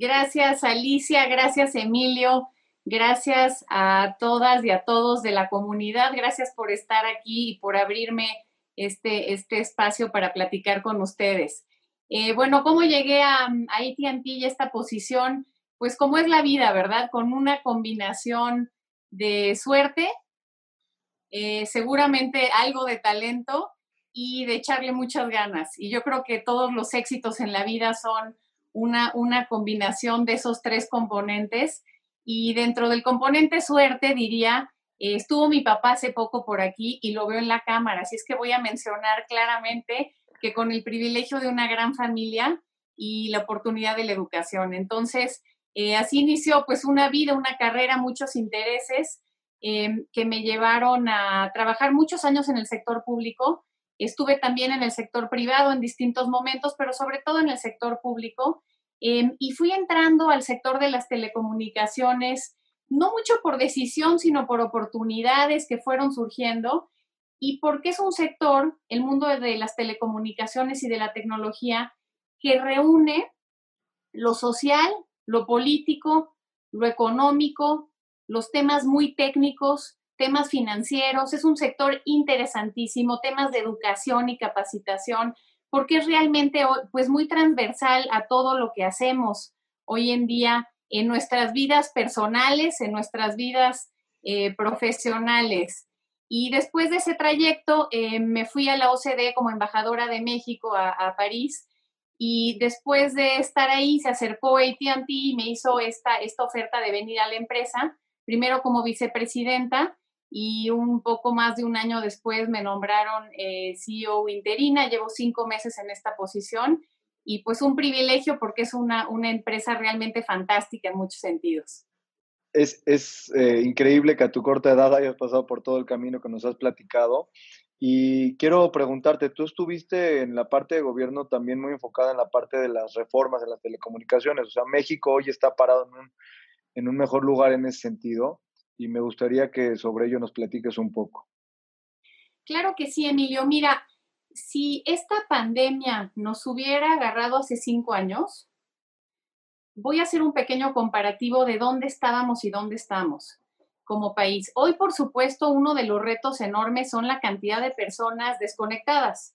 Gracias Alicia, gracias Emilio, gracias a todas y a todos de la comunidad, gracias por estar aquí y por abrirme este, este espacio para platicar con ustedes. Eh, bueno, ¿cómo llegué a, a AT&T y esta posición? Pues como es la vida, ¿verdad? Con una combinación de suerte, eh, seguramente algo de talento y de echarle muchas ganas. Y yo creo que todos los éxitos en la vida son una, una combinación de esos tres componentes. Y dentro del componente suerte, diría, eh, estuvo mi papá hace poco por aquí y lo veo en la cámara, así es que voy a mencionar claramente que con el privilegio de una gran familia y la oportunidad de la educación. Entonces, eh, así inició pues una vida, una carrera, muchos intereses em, que me llevaron a trabajar muchos años en el sector público. Estuve también en el sector privado en distintos momentos, pero sobre todo en el sector público. Em, y fui entrando al sector de las telecomunicaciones, no mucho por decisión, sino por oportunidades que fueron surgiendo y porque es un sector, el mundo de las telecomunicaciones y de la tecnología, que reúne lo social, lo político, lo económico, los temas muy técnicos, temas financieros. Es un sector interesantísimo, temas de educación y capacitación, porque es realmente pues muy transversal a todo lo que hacemos hoy en día en nuestras vidas personales, en nuestras vidas eh, profesionales. Y después de ese trayecto eh, me fui a la OCDE como embajadora de México a, París y después de estar ahí se acercó ATT y me hizo esta, esta oferta de venir a la empresa, primero como vicepresidenta y un poco más de un año después me nombraron eh, CEO interina, llevo cinco meses en esta posición y pues un privilegio porque es una, una empresa realmente fantástica en muchos sentidos es, es eh, increíble que a tu corta edad hayas pasado por todo el camino que nos has platicado. Y quiero preguntarte, tú estuviste en la parte de gobierno también muy enfocada en la parte de las reformas en las telecomunicaciones. O sea, México hoy está parado en un, en un mejor lugar en ese sentido y me gustaría que sobre ello nos platiques un poco. Claro que sí, Emilio. Mira, si esta pandemia nos hubiera agarrado hace cinco años, voy a hacer un pequeño comparativo de dónde estábamos y dónde estamos como país. Hoy, por supuesto, uno de los retos enormes son la cantidad de personas desconectadas.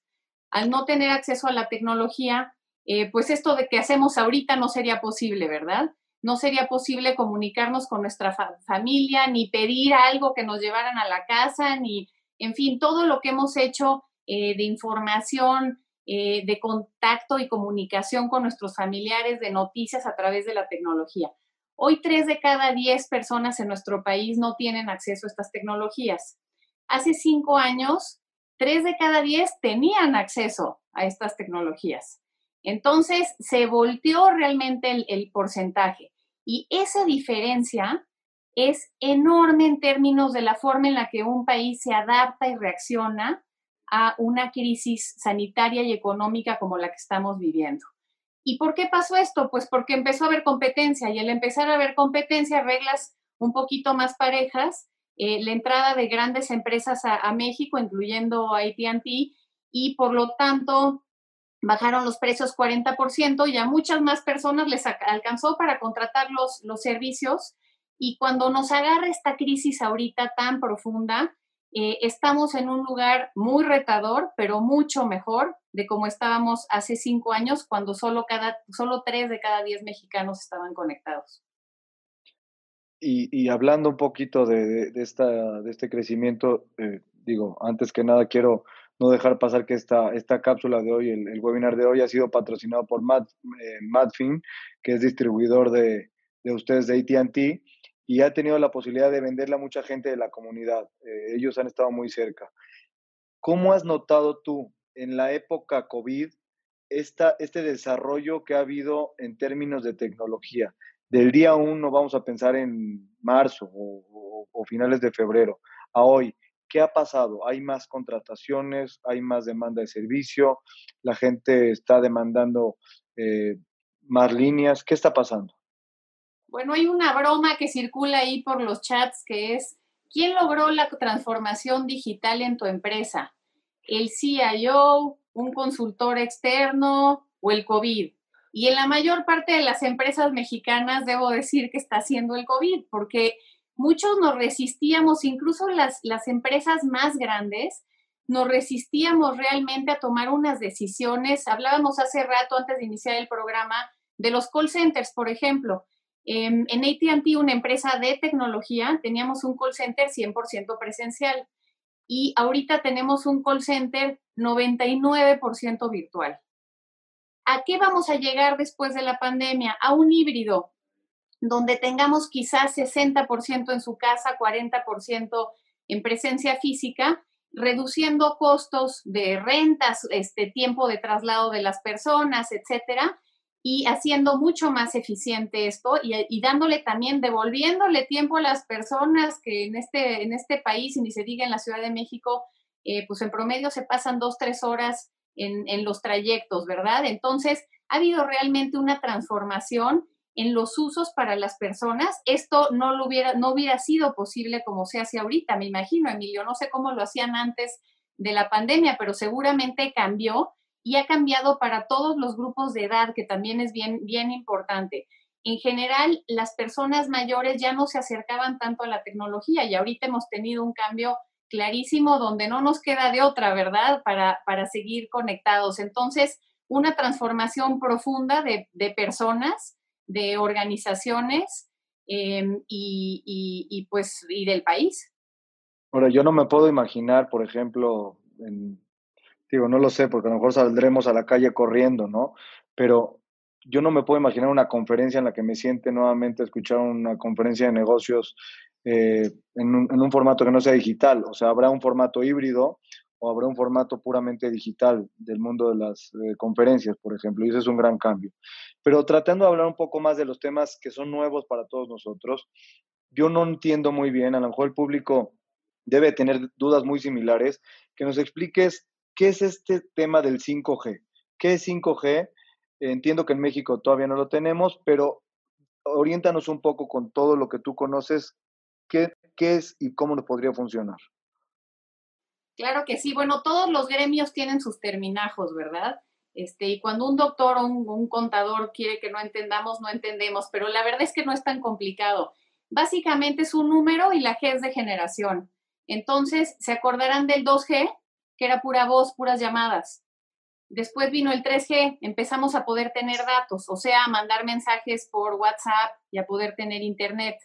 Al no tener acceso a la tecnología, eh, pues esto de que hacemos ahorita no sería posible, ¿verdad? No sería posible comunicarnos con nuestra familia, ni pedir algo que nos llevaran a la casa, ni, en fin, todo lo que hemos hecho eh, de información, eh, de contacto y comunicación con nuestros familiares, de noticias a través de la tecnología. Hoy tres de cada diez personas en nuestro país no tienen acceso a estas tecnologías. Hace cinco años, tres de cada diez tenían acceso a estas tecnologías. Entonces, se volteó realmente el, el porcentaje. Y esa diferencia es enorme en términos de la forma en la que un país se adapta y reacciona a una crisis sanitaria y económica como la que estamos viviendo. ¿Y por qué pasó esto? Pues porque empezó a haber competencia y al empezar a haber competencia, reglas un poquito más parejas, eh, la entrada de grandes empresas a, México, incluyendo ATT, y por lo tanto bajaron los precios 40% y a muchas más personas les alcanzó para contratar los, los servicios. Y cuando nos agarra esta crisis ahorita tan profunda, eh, estamos en un lugar muy retador, pero mucho mejor de como estábamos hace cinco años, cuando solo, cada, solo tres de cada diez mexicanos estaban conectados. Y, hablando un poquito de, esta, de este crecimiento, eh, digo, antes que nada quiero no dejar pasar que esta, esta cápsula de hoy, el, webinar de hoy, ha sido patrocinado por Mad, eh, Madfin, que es distribuidor de, de ustedes de ATT y ha tenido la posibilidad de venderle a mucha gente de la comunidad. Eh, ellos han estado muy cerca. ¿Cómo has notado tú en la época COVID esta, este desarrollo que ha habido en términos de tecnología? Del día uno vamos a pensar en marzo o, finales de febrero a hoy. ¿Qué ha pasado? ¿Hay más contrataciones? ¿Hay más demanda de servicio? ¿La gente está demandando eh, más líneas? ¿Qué está pasando? Bueno, hay una broma que circula ahí por los chats que es, ¿quién logró la transformación digital en tu empresa? ¿El CIO, un consultor externo o el COVID? Y en la mayor parte de las empresas mexicanas debo decir que está haciendo el COVID, porque muchos nos resistíamos, incluso las, las empresas más grandes, nos resistíamos realmente a tomar unas decisiones. Hablábamos hace rato, antes de iniciar el programa, de los call centers, por ejemplo. en ATT, una empresa de tecnología, teníamos un call center 100% presencial y ahorita tenemos un call center 99% virtual. ¿A qué vamos a llegar después de la pandemia? A un híbrido, donde tengamos quizás 60% en su casa, 40% en presencia física, reduciendo costos de rentas, este tiempo de traslado de las personas, etcétera, y haciendo mucho más eficiente esto y, dándole también, devolviéndole tiempo a las personas que en este, en este país, y ni se diga en la Ciudad de México, eh, pues en promedio se pasan dos, tres horas en, en los trayectos, ¿verdad? Entonces, ha habido realmente una transformación en los usos para las personas. Esto no, lo hubiera, no hubiera sido posible como se hace ahorita, me imagino, Emilio. No sé cómo lo hacían antes de la pandemia, pero seguramente cambió y ha cambiado para todos los grupos de edad, que también es bien, bien importante. En general, las personas mayores ya no se acercaban tanto a la tecnología y ahorita hemos tenido un cambio clarísimo donde no nos queda de otra, ¿verdad? Para, para seguir conectados. Entonces, una transformación profunda de, de personas de organizaciones em, y, pues y del país. Ahora, yo no me puedo imaginar, por ejemplo, digo, no lo sé, porque a lo mejor saldremos a la calle corriendo, ¿no? Pero yo no me puedo imaginar una conferencia en la que me siente nuevamente a escuchar una conferencia de negocios eh, en, un, en, un, formato que no sea digital. O sea, habrá un formato híbrido o habrá un formato puramente digital del mundo de las eh, conferencias, por ejemplo, y ese es un gran cambio. Pero tratando de hablar un poco más de los temas que son nuevos para todos nosotros, yo no entiendo muy bien, a lo mejor el público debe tener dudas muy similares, que nos expliques qué es este tema del 5G. ¿Qué es 5G? Entiendo que en México todavía no lo tenemos, pero oriéntanos un poco con todo lo que tú conoces, qué, qué es y cómo nos podría funcionar. Claro que sí. Bueno, todos los gremios tienen sus terminajos, ¿verdad? Este, y cuando un doctor o un, contador quiere que no entendamos, no entendemos, pero la verdad es que no es tan complicado. Básicamente es un número y la G es de generación. Entonces, se acordarán del 2G, que era pura voz, puras llamadas. Después vino el 3G, empezamos a poder tener datos, o sea, a mandar mensajes por WhatsApp y a poder tener internet.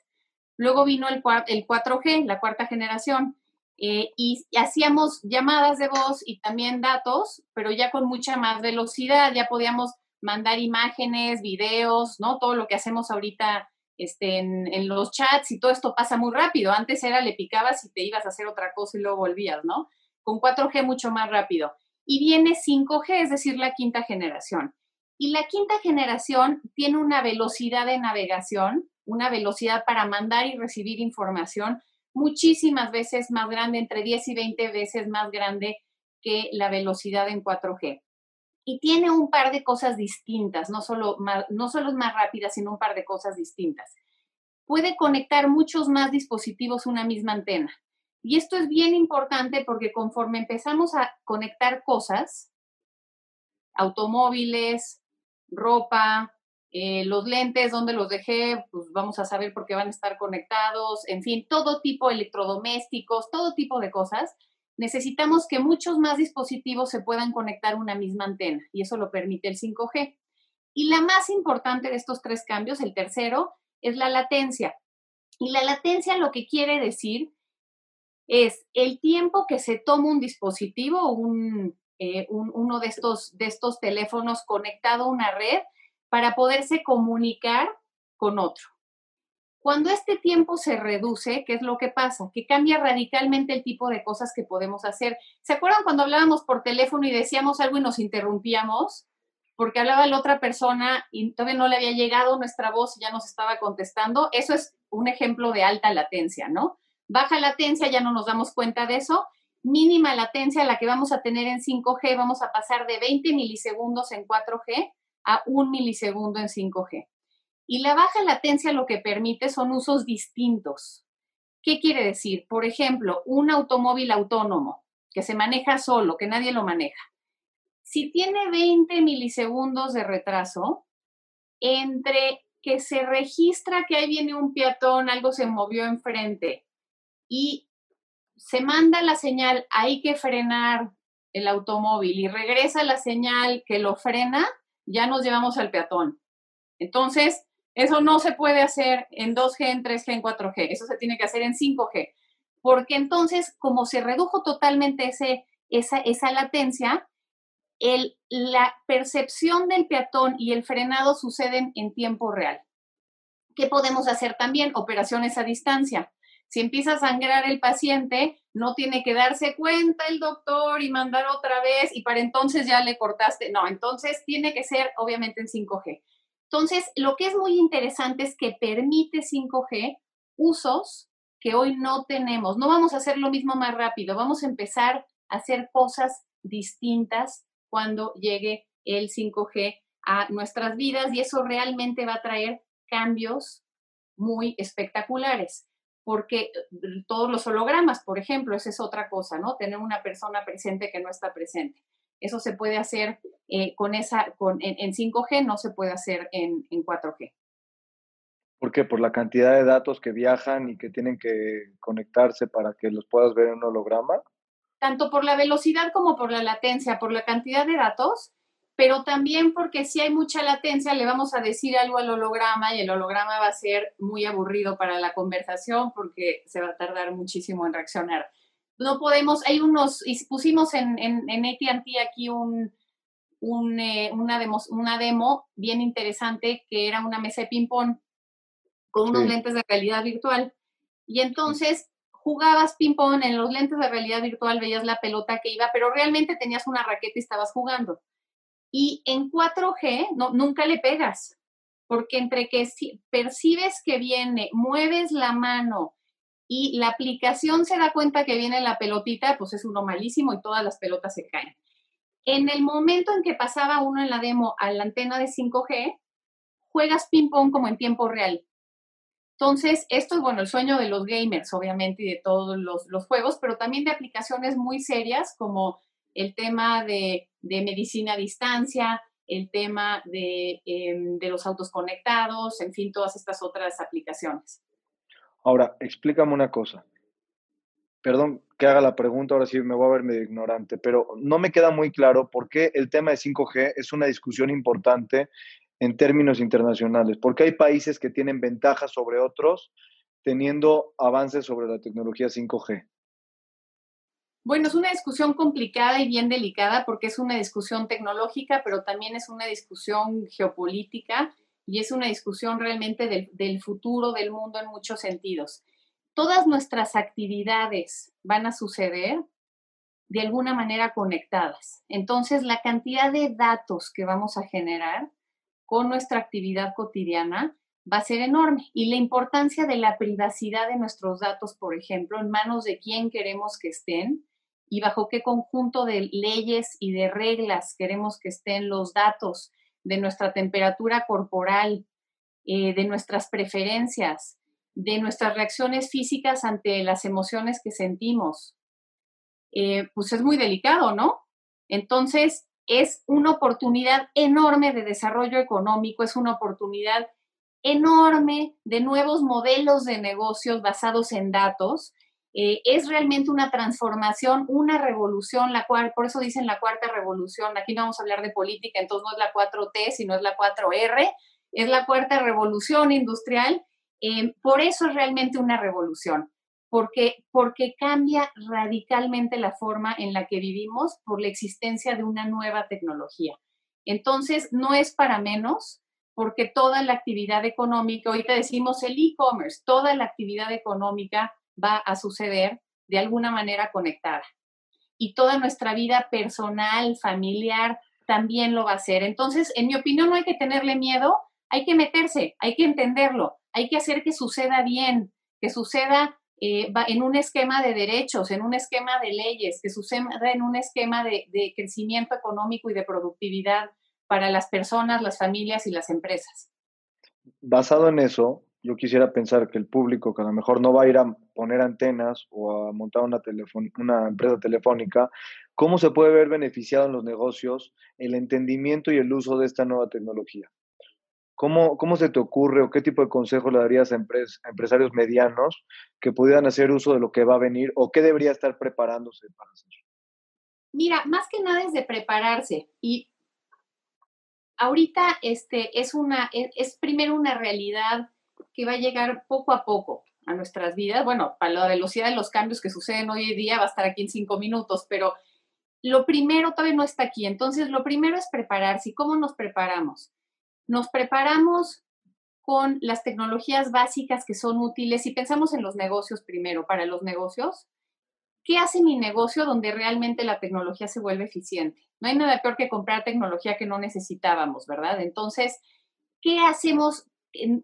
Luego vino el, el 4G, la cuarta generación, eh, y, hacíamos llamadas de voz y también datos, pero ya con mucha más velocidad, ya podíamos mandar imágenes, videos, ¿no? Todo lo que hacemos ahorita este, en, los chats y todo esto pasa muy rápido. Antes era le picabas y te ibas a hacer otra cosa y luego volvías, ¿no? Con 4G mucho más rápido. Y viene 5G, es decir, la quinta generación. Y la quinta generación tiene una velocidad de navegación, una velocidad para mandar y recibir información muchísimas veces más grande, entre 10 y 20 veces más grande que la velocidad en 4G. Y tiene un par de cosas distintas, no solo, no solo es más rápida, sino un par de cosas distintas. Puede conectar muchos más dispositivos una misma antena. Y esto es bien importante porque conforme empezamos a conectar cosas, automóviles, ropa, eh, los lentes, ¿dónde los dejé? Pues vamos a saber por qué van a estar conectados, en fin, todo tipo de electrodomésticos, todo tipo de cosas. Necesitamos que muchos más dispositivos se puedan conectar una misma antena y eso lo permite el 5G. Y la más importante de estos tres cambios, el tercero, es la latencia. Y la latencia lo que quiere decir es el tiempo que se toma un dispositivo, un, eh, uno de estos, de estos teléfonos conectado a una red, para poderse comunicar con otro. Cuando este tiempo se reduce, ¿qué es lo que pasa? Que cambia radicalmente el tipo de cosas que podemos hacer. ¿Se acuerdan cuando hablábamos por teléfono y decíamos algo y nos interrumpíamos? Porque hablaba la otra persona y todavía no le había llegado nuestra voz y ya nos estaba contestando. Eso es un ejemplo de alta latencia, ¿no? Baja latencia, ya no nos damos cuenta de eso. Mínima latencia, la que vamos a tener en 5G, vamos a pasar de 20 milisegundos en 4G a un milisegundo en 5G. Y la baja latencia lo que permite son usos distintos. ¿Qué quiere decir? Por ejemplo, un automóvil autónomo que se maneja solo, que nadie lo maneja. Si tiene 20 milisegundos de retraso, entre que se registra que ahí viene un peatón, algo se movió enfrente y se manda la señal, hay que frenar el automóvil y regresa la señal que lo frena, ya nos llevamos al peatón. Entonces, eso no se puede hacer en 2G, en 3G, en 4G, eso se tiene que hacer en 5G, porque entonces, como se redujo totalmente ese, esa, esa latencia, la percepción del peatón y el frenado suceden en tiempo real. ¿Qué podemos hacer también? Operaciones a distancia. Si empieza a sangrar el paciente, no tiene que darse cuenta el doctor y mandar otra vez y para entonces ya le cortaste. No, entonces tiene que ser obviamente en 5G. Entonces, lo que es muy interesante es que permite 5G usos que hoy no tenemos. No vamos a hacer lo mismo más rápido, vamos a empezar a hacer cosas distintas cuando llegue el 5G a nuestras vidas y eso realmente va a traer cambios muy espectaculares porque eh, todos los hologramas, por ejemplo, esa es otra cosa, ¿no? Tener una persona presente que no está presente. Eso se puede hacer eh, con esa, con, en, 5G, no se puede hacer en, en 4G. ¿Por qué? Por la cantidad de datos que viajan y que tienen que conectarse para que los puedas ver en un holograma. Tanto por la velocidad como por la latencia, por la cantidad de datos, pero también porque si hay mucha latencia le vamos a decir algo al holograma y el holograma va a ser muy aburrido para la conversación porque se va a tardar muchísimo en reaccionar. No podemos, hay unos, y pusimos en, en, en ATT aquí un, un, eh, una, demo, una demo bien interesante que era una mesa de ping-pong con unos lentes de realidad virtual. Y entonces jugabas ping-pong en los lentes de realidad virtual, veías la pelota que iba, pero realmente tenías una raqueta y estabas jugando. Y en 4G no, nunca le pegas, porque entre que percibes que viene, mueves la mano y la aplicación se da cuenta que viene la pelotita, pues es uno malísimo y todas las pelotas se caen. En el momento en que pasaba uno en la demo a la antena de 5G, juegas ping-pong como en tiempo real. Entonces, esto es, bueno, el sueño de los gamers, obviamente, y de todos los juegos, pero también de aplicaciones muy serias como el tema de, medicina a distancia, el tema em, de, los autos conectados, en fin, todas estas otras aplicaciones. Ahora, explícame una cosa. Perdón que haga la pregunta, ahora sí me voy a ver medio ignorante, pero no me queda muy claro por qué el tema de 5G es una discusión importante en términos internacionales. Porque hay países que tienen ventajas sobre otros teniendo avances sobre la tecnología 5G. Bueno, es una discusión complicada y bien delicada porque es una discusión tecnológica, pero también es una discusión geopolítica y es una discusión realmente del, futuro del mundo en muchos sentidos. Todas nuestras actividades van a suceder de alguna manera conectadas. Entonces, la cantidad de datos que vamos a generar con nuestra actividad cotidiana va a ser enorme. Y la importancia de la privacidad de nuestros datos, por ejemplo, en manos de quién queremos que estén, y bajo qué conjunto de leyes y de reglas queremos que estén los datos de nuestra temperatura corporal, eh, de nuestras preferencias, de nuestras reacciones físicas ante las emociones que sentimos. Eh, pues es muy delicado, ¿no? Entonces, es una oportunidad enorme de desarrollo económico, es una oportunidad enorme de nuevos modelos de negocios basados en datos eh, es realmente una transformación, una revolución, la cual, por eso dicen la cuarta revolución, aquí no vamos a hablar de política, entonces no es la 4T, sino es la 4R, es la cuarta revolución industrial, eh, por eso es realmente una revolución, porque, porque cambia radicalmente la forma en la que vivimos por la existencia de una nueva tecnología. Entonces, no es para menos, porque toda la actividad económica, ahorita decimos el e-commerce, toda la actividad económica va a suceder de alguna manera conectada. Y toda nuestra vida personal, familiar, también lo va a hacer. Entonces, en mi opinión, no hay que tenerle miedo, hay que meterse, hay que entenderlo, hay que hacer que suceda bien, que suceda eh, en un esquema de derechos, en un esquema de leyes, que suceda en un esquema de, de crecimiento económico y de productividad para las personas, las familias y las empresas. Basado en eso, yo quisiera pensar que el público que a lo mejor no va a ir a poner antenas o a montar una, empresa telefónica, ¿cómo se puede ver beneficiado en los negocios el entendimiento y el uso de esta nueva tecnología? ¿Cómo, ¿Cómo se te ocurre o qué tipo de consejo le darías a, empresarios medianos que pudieran hacer uso de lo que va a venir o qué debería estar preparándose para hacer? Mira, más que nada es de prepararse y ahorita este, es, una, es, es primero una realidad que va a llegar poco a poco a nuestras vidas. Bueno, para la velocidad de los cambios que suceden hoy en día va a estar aquí en cinco minutos, pero lo primero todavía no está aquí. Entonces, lo primero es prepararse. ¿Y cómo nos preparamos? Nos preparamos con las tecnologías básicas que son útiles y pensamos en los negocios primero. Para los negocios, ¿qué hace mi negocio donde realmente la tecnología se vuelve eficiente? No hay nada peor que comprar tecnología que no necesitábamos, ¿verdad? Entonces, ¿qué hacemos?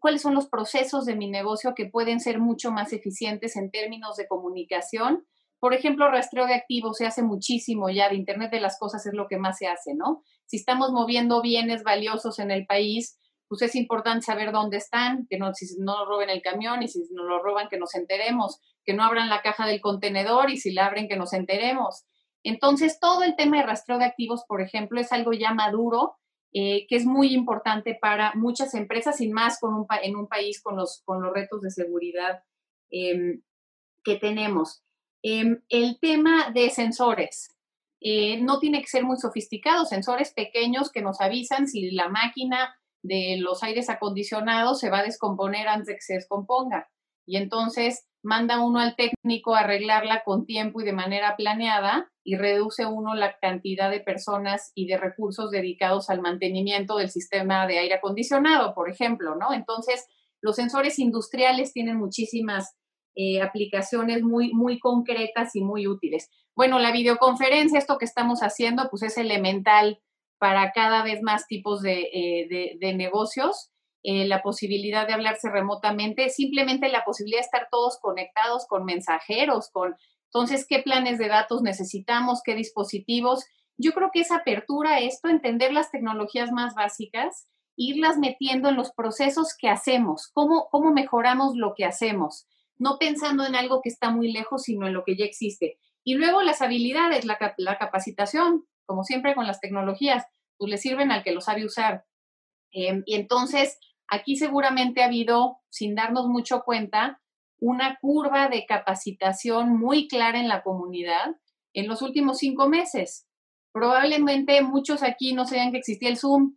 ¿Cuáles son los procesos de mi negocio que pueden ser mucho más eficientes en términos de comunicación? Por ejemplo, rastreo de activos se hace muchísimo ya, de Internet de las Cosas es lo que más se hace, ¿no? Si estamos moviendo bienes valiosos en el país, pues es importante saber dónde están, que no, si no nos roben el camión y si nos lo roban, que nos enteremos, que no abran la caja del contenedor y si la abren, que nos enteremos. Entonces, todo el tema de rastreo de activos, por ejemplo, es algo ya maduro, eh, que es muy importante para muchas empresas y más con un, en un país con los, con los retos de seguridad em, que tenemos. Em, el tema de sensores. Eh, no tiene que ser muy sofisticado, sensores pequeños que nos avisan si la máquina de los aires acondicionados se va a descomponer antes de que se descomponga. Y entonces manda uno al técnico a arreglarla con tiempo y de manera planeada y reduce uno la cantidad de personas y de recursos dedicados al mantenimiento del sistema de aire acondicionado, por ejemplo, ¿no? Entonces, los sensores industriales tienen muchísimas eh, aplicaciones muy, muy concretas y muy útiles. Bueno, la videoconferencia, esto que estamos haciendo, pues es elemental para cada vez más tipos de, eh, negocios. Eh, la posibilidad de hablarse remotamente, simplemente la posibilidad de estar todos conectados con mensajeros, con entonces qué planes de datos necesitamos, qué dispositivos. Yo creo que esa apertura esto, entender las tecnologías más básicas, irlas metiendo en los procesos que hacemos, cómo, cómo mejoramos lo que hacemos no pensando en algo que está muy lejos, sino en lo que ya existe. Y luego las habilidades, la, capacitación, como siempre con las tecnologías, pues le sirven al que lo sabe usar. Em, y entonces, aquí seguramente ha habido, sin darnos mucho cuenta, una curva de capacitación muy clara en la comunidad en los últimos cinco meses. Probablemente muchos aquí no sabían que existía el Zoom,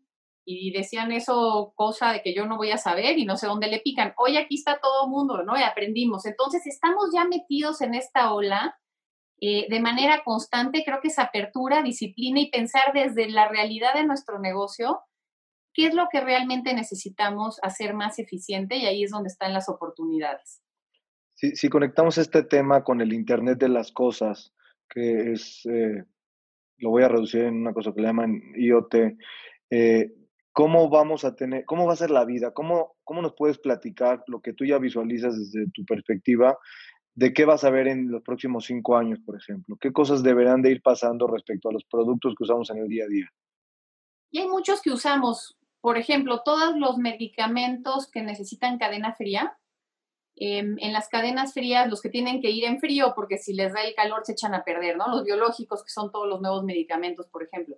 y decían eso, cosa de que yo no voy a saber y no sé dónde le pican. Hoy aquí está todo el mundo, ¿no? Y aprendimos. Entonces, estamos ya metidos en esta ola eh, de manera constante. Creo que es apertura, disciplina y pensar desde la realidad de nuestro negocio qué es lo que realmente necesitamos hacer más eficiente y ahí es donde están las oportunidades. Si, conectamos este tema con el Internet de las Cosas, que es, eh, lo voy a reducir en una cosa que le llaman IoT, eh, ¿Cómo vamos a tener, cómo va a ser la vida? ¿Cómo, ¿Cómo nos puedes platicar lo que tú ya visualizas desde tu perspectiva de qué vas a ver en los próximos cinco años, por ejemplo? ¿Qué cosas deberán de ir pasando respecto a los productos que usamos en el día a día? Y hay muchos que usamos. Por ejemplo, todos los medicamentos que necesitan cadena fría. Em, en las cadenas frías, los que tienen que ir en frío, porque si les da el calor se echan a perder, ¿no? Los biológicos, que son todos los nuevos medicamentos, por ejemplo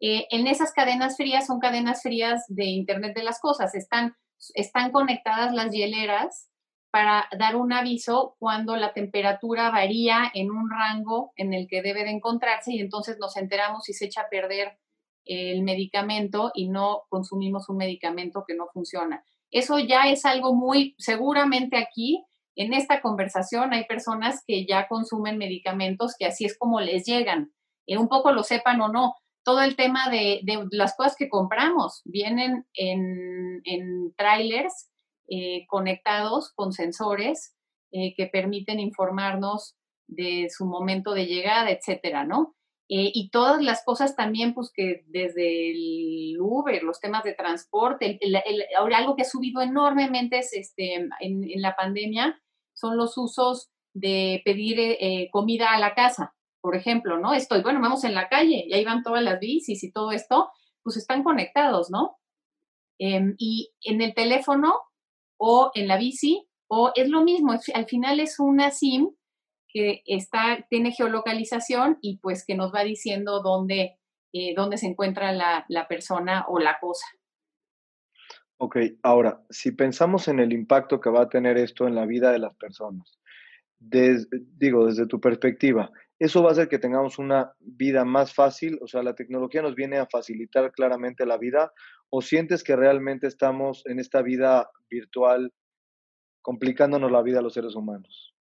eh, en esas cadenas frías son cadenas frías de Internet de las Cosas. Están, están conectadas las hieleras para dar un aviso cuando la temperatura varía en un rango en el que debe de encontrarse y entonces nos enteramos si se echa a perder el medicamento y no consumimos un medicamento que no funciona. Eso ya es algo muy, seguramente aquí, en esta conversación hay personas que ya consumen medicamentos que así es como les llegan, eh, un poco lo sepan o no, todo el tema de, las cosas que compramos. Vienen en, trailers eh, conectados con sensores eh, que permiten informarnos de su momento de llegada, etcétera, ¿no? Eh, y todas las cosas también, pues que desde el Uber, los temas de transporte, ahora algo que ha subido enormemente es este, en, la pandemia, son los usos de pedir comida a la casa por ejemplo, ¿no? Estoy, bueno, vamos en la calle y ahí van todas las bicis y todo esto, pues están conectados, ¿no? Em, y en el teléfono o en la bici, o es lo mismo, al final es una SIM que está, tiene geolocalización y pues que nos va diciendo dónde, eh, dónde se encuentra la, la persona o la cosa. Ok, ahora, si pensamos en el impacto que va a tener esto en la vida de las personas, digo, desde tu perspectiva, ¿eso va a hacer que tengamos una vida más fácil? O sea, ¿la tecnología nos viene a facilitar claramente la vida? ¿O sientes que realmente estamos en esta vida virtual complicándonos la vida a los seres humanos?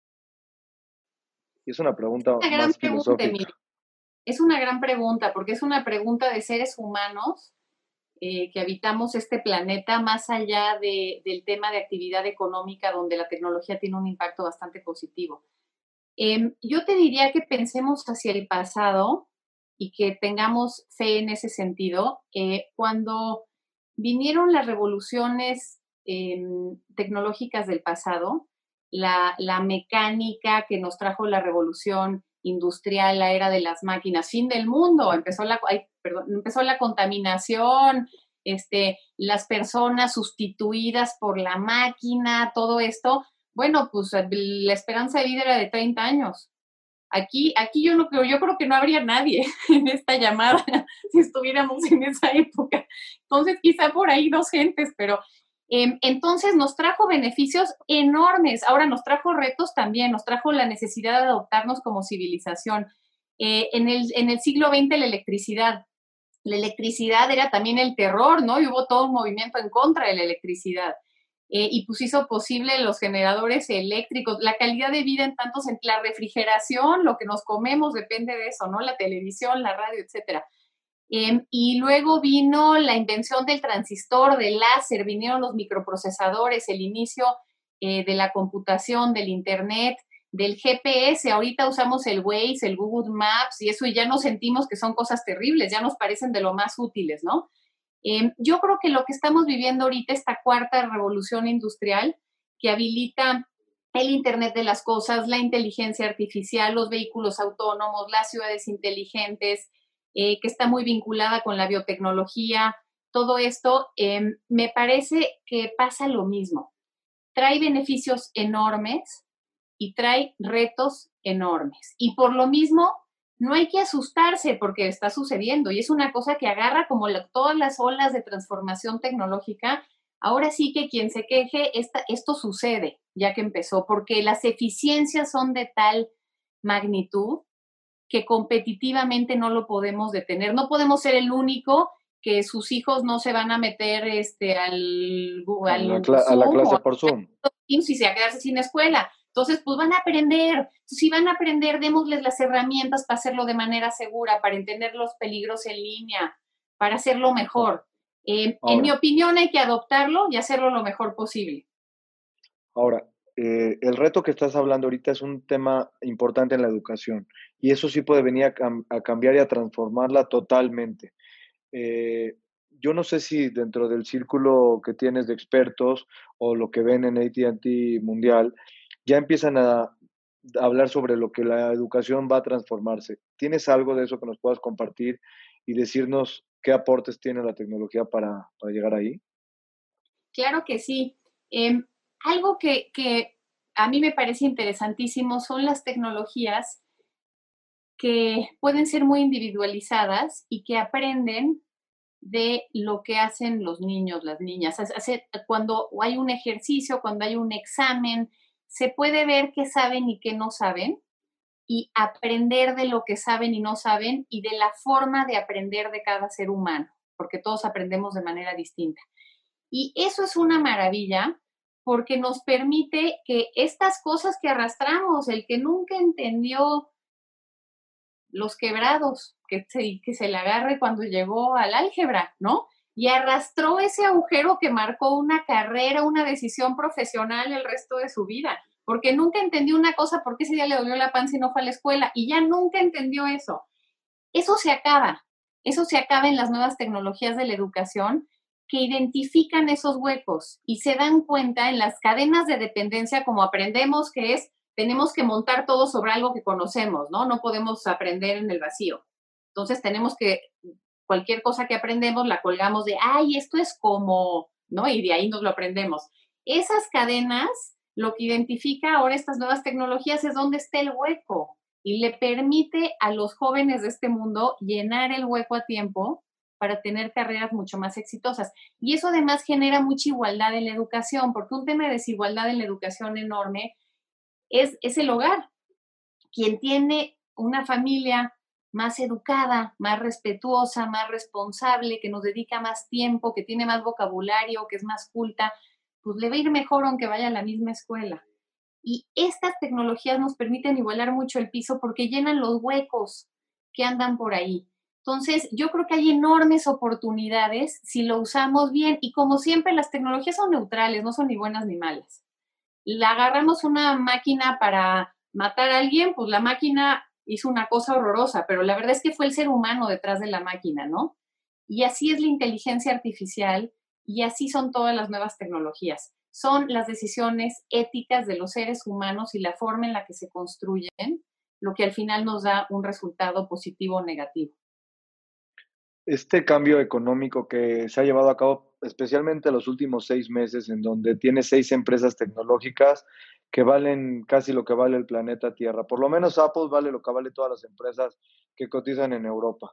Y es una pregunta más filosófica. Es una gran pregunta, porque es una pregunta de seres humanos eh, que habitamos este planeta más allá del tema de actividad económica donde la tecnología tiene un impacto bastante positivo. Em, yo te diría que pensemos hacia el pasado y que tengamos fe en ese sentido. Eh, cuando vinieron las revoluciones em, tecnológicas del pasado, la, la, mecánica que nos trajo la revolución industrial, la era de las máquinas, fin del mundo, empezó la, empezó la contaminación, este, las personas sustituidas por la máquina, todo esto, bueno, pues la esperanza de vida era de 30 años. Aquí, aquí yo no creo, yo creo que no habría nadie en esta llamada si estuviéramos en esa época. Entonces, quizá por ahí dos gentes, pero entonces nos trajo beneficios enormes. Ahora nos trajo retos también, nos trajo la necesidad de adoptarnos como civilización. Eh, en, el, en el siglo XX la electricidad. La electricidad era también el terror, ¿no? Y hubo todo un movimiento en contra de la electricidad. Eh, y pues hizo posible los generadores eléctricos, la calidad de vida en tantos, la refrigeración, lo que nos comemos depende de eso, ¿no? La televisión, la radio, etcétera. Em, y luego vino la invención del transistor, del láser, vinieron los microprocesadores, el inicio eh, de la computación, del Internet, del GPS. Ahorita usamos el Waze, el Google Maps y eso y ya nos sentimos que son cosas terribles, ya nos parecen de lo más útiles, ¿no? Em, yo creo que lo que estamos viviendo ahorita, esta cuarta revolución industrial que habilita el Internet de las Cosas, la inteligencia artificial, los vehículos autónomos, las ciudades inteligentes, eh, que está muy vinculada con la biotecnología, todo esto, em, me parece que pasa lo mismo. Trae beneficios enormes y trae retos enormes. Y por lo mismo, no hay que asustarse porque está sucediendo y es una cosa que agarra como todas las olas de transformación tecnológica. Ahora sí que quien se queje, esto sucede ya que empezó, porque las eficiencias son de tal magnitud que competitivamente no lo podemos detener. No podemos ser el único que sus hijos no se van a meter este, al, a, la, clase por Zoom. Y se a quedarse sin escuela. Entonces, pues van a aprender. Si van a aprender, démosles las herramientas para hacerlo de manera segura, para entender los peligros en línea, para hacerlo mejor. Eh, en mi opinión, hay que adoptarlo y hacerlo lo mejor posible. Ahora, eh, el reto que estás hablando ahorita es un tema importante en la educación y eso sí puede venir a, cambiar y a transformarla totalmente. Eh, yo no sé si dentro del círculo que tienes de expertos o lo que ven en ATT Mundial, ya empiezan a hablar sobre lo que la educación va a transformarse. ¿Tienes algo de eso que nos puedas compartir y decirnos qué aportes tiene la tecnología para, llegar ahí? Claro que sí. Em, algo que, a mí me parece interesantísimo son las tecnologías que pueden ser muy individualizadas y que aprenden de lo que hacen los niños, las niñas. Cuando hay un ejercicio, cuando hay un examen, se puede ver qué saben y qué no saben y aprender de lo que saben y no saben y de la forma de aprender de cada ser humano, porque todos aprendemos de manera distinta. Y eso es una maravilla porque nos permite que estas cosas que arrastramos, el que nunca entendió los quebrados, que se, le agarre cuando llegó al álgebra, ¿no? Y arrastró ese agujero que marcó una carrera, una decisión profesional el resto de su vida, porque nunca entendió una cosa, porque ese día le dolió la panza y no fue a la escuela, y ya nunca entendió eso. Eso se acaba, eso se acaba en las nuevas tecnologías de la educación que identifican esos huecos y se dan cuenta en las cadenas de dependencia, como aprendemos que es, tenemos que montar todo sobre algo que conocemos, ¿no? No podemos aprender en el vacío. Entonces tenemos que, cualquier cosa que aprendemos la colgamos de, ay, esto es como, ¿no? Y de ahí nos lo aprendemos. Esas cadenas, lo que identifica ahora estas nuevas tecnologías es dónde está el hueco y le permite a los jóvenes de este mundo llenar el hueco a tiempo para tener carreras mucho más exitosas. Y eso además genera mucha igualdad en la educación, porque un tema de desigualdad en la educación enorme es, es el hogar. Quien tiene una familia más educada, más respetuosa, más responsable, que nos dedica más tiempo, que tiene más vocabulario, que es más culta, pues le va a ir mejor aunque vaya a la misma escuela. Y estas tecnologías nos permiten igualar mucho el piso porque llenan los huecos que andan por ahí. Entonces, yo creo que hay enormes oportunidades si lo usamos bien y como siempre las tecnologías son neutrales, no son ni buenas ni malas. La agarramos una máquina para matar a alguien, pues la máquina hizo una cosa horrorosa, pero la verdad es que fue el ser humano detrás de la máquina, ¿no? Y así es la inteligencia artificial y así son todas las nuevas tecnologías. Son las decisiones éticas de los seres humanos y la forma en la que se construyen lo que al final nos da un resultado positivo o negativo. Este cambio económico que se ha llevado a cabo, especialmente en los últimos seis meses, en donde tiene seis empresas tecnológicas que valen casi lo que vale el planeta Tierra. Por lo menos Apple vale lo que vale todas las empresas que cotizan en Europa,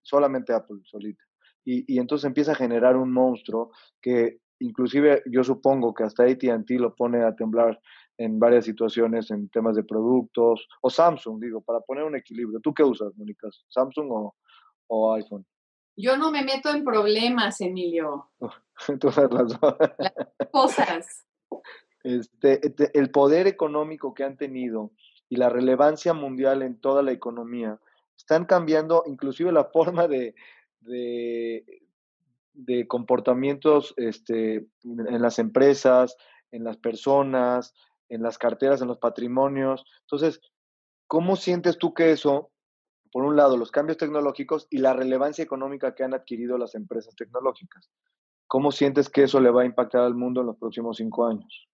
solamente Apple solita. Y, y entonces empieza a generar un monstruo que inclusive yo supongo que hasta ATT lo pone a temblar en varias situaciones en temas de productos, o Samsung, digo, para poner un equilibrio. ¿Tú qué usas, Mónica? ¿Samsung o iPhone? Yo no me meto en problemas, Emilio. Tú las cosas. Este, este, el poder económico que han tenido y la relevancia mundial en toda la economía están cambiando inclusive la forma de, de, de comportamientos este, en las empresas, en las personas, en las carteras, en los patrimonios. Entonces, ¿cómo sientes tú que eso, por un lado, los cambios tecnológicos y la relevancia económica que han adquirido las empresas tecnológicas? ¿Cómo sientes que eso le va a impactar al mundo en los próximos cinco años?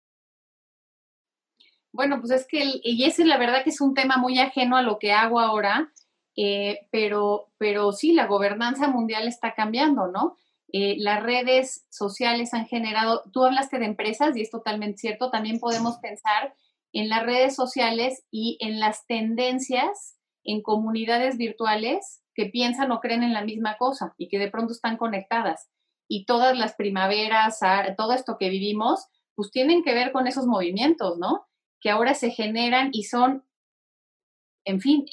Bueno, pues es que, y ese la verdad que es un tema muy ajeno a lo que hago ahora, eh, pero, pero sí, la gobernanza mundial está cambiando, ¿no? Eh, las redes sociales han generado, tú hablaste de empresas y es totalmente cierto, también podemos pensar en las redes sociales y en las tendencias en comunidades virtuales que piensan o creen en la misma cosa y que de pronto están conectadas. Y todas las primaveras, todo esto que vivimos, pues tienen que ver con esos movimientos, ¿no? Que ahora se generan y son, en fin,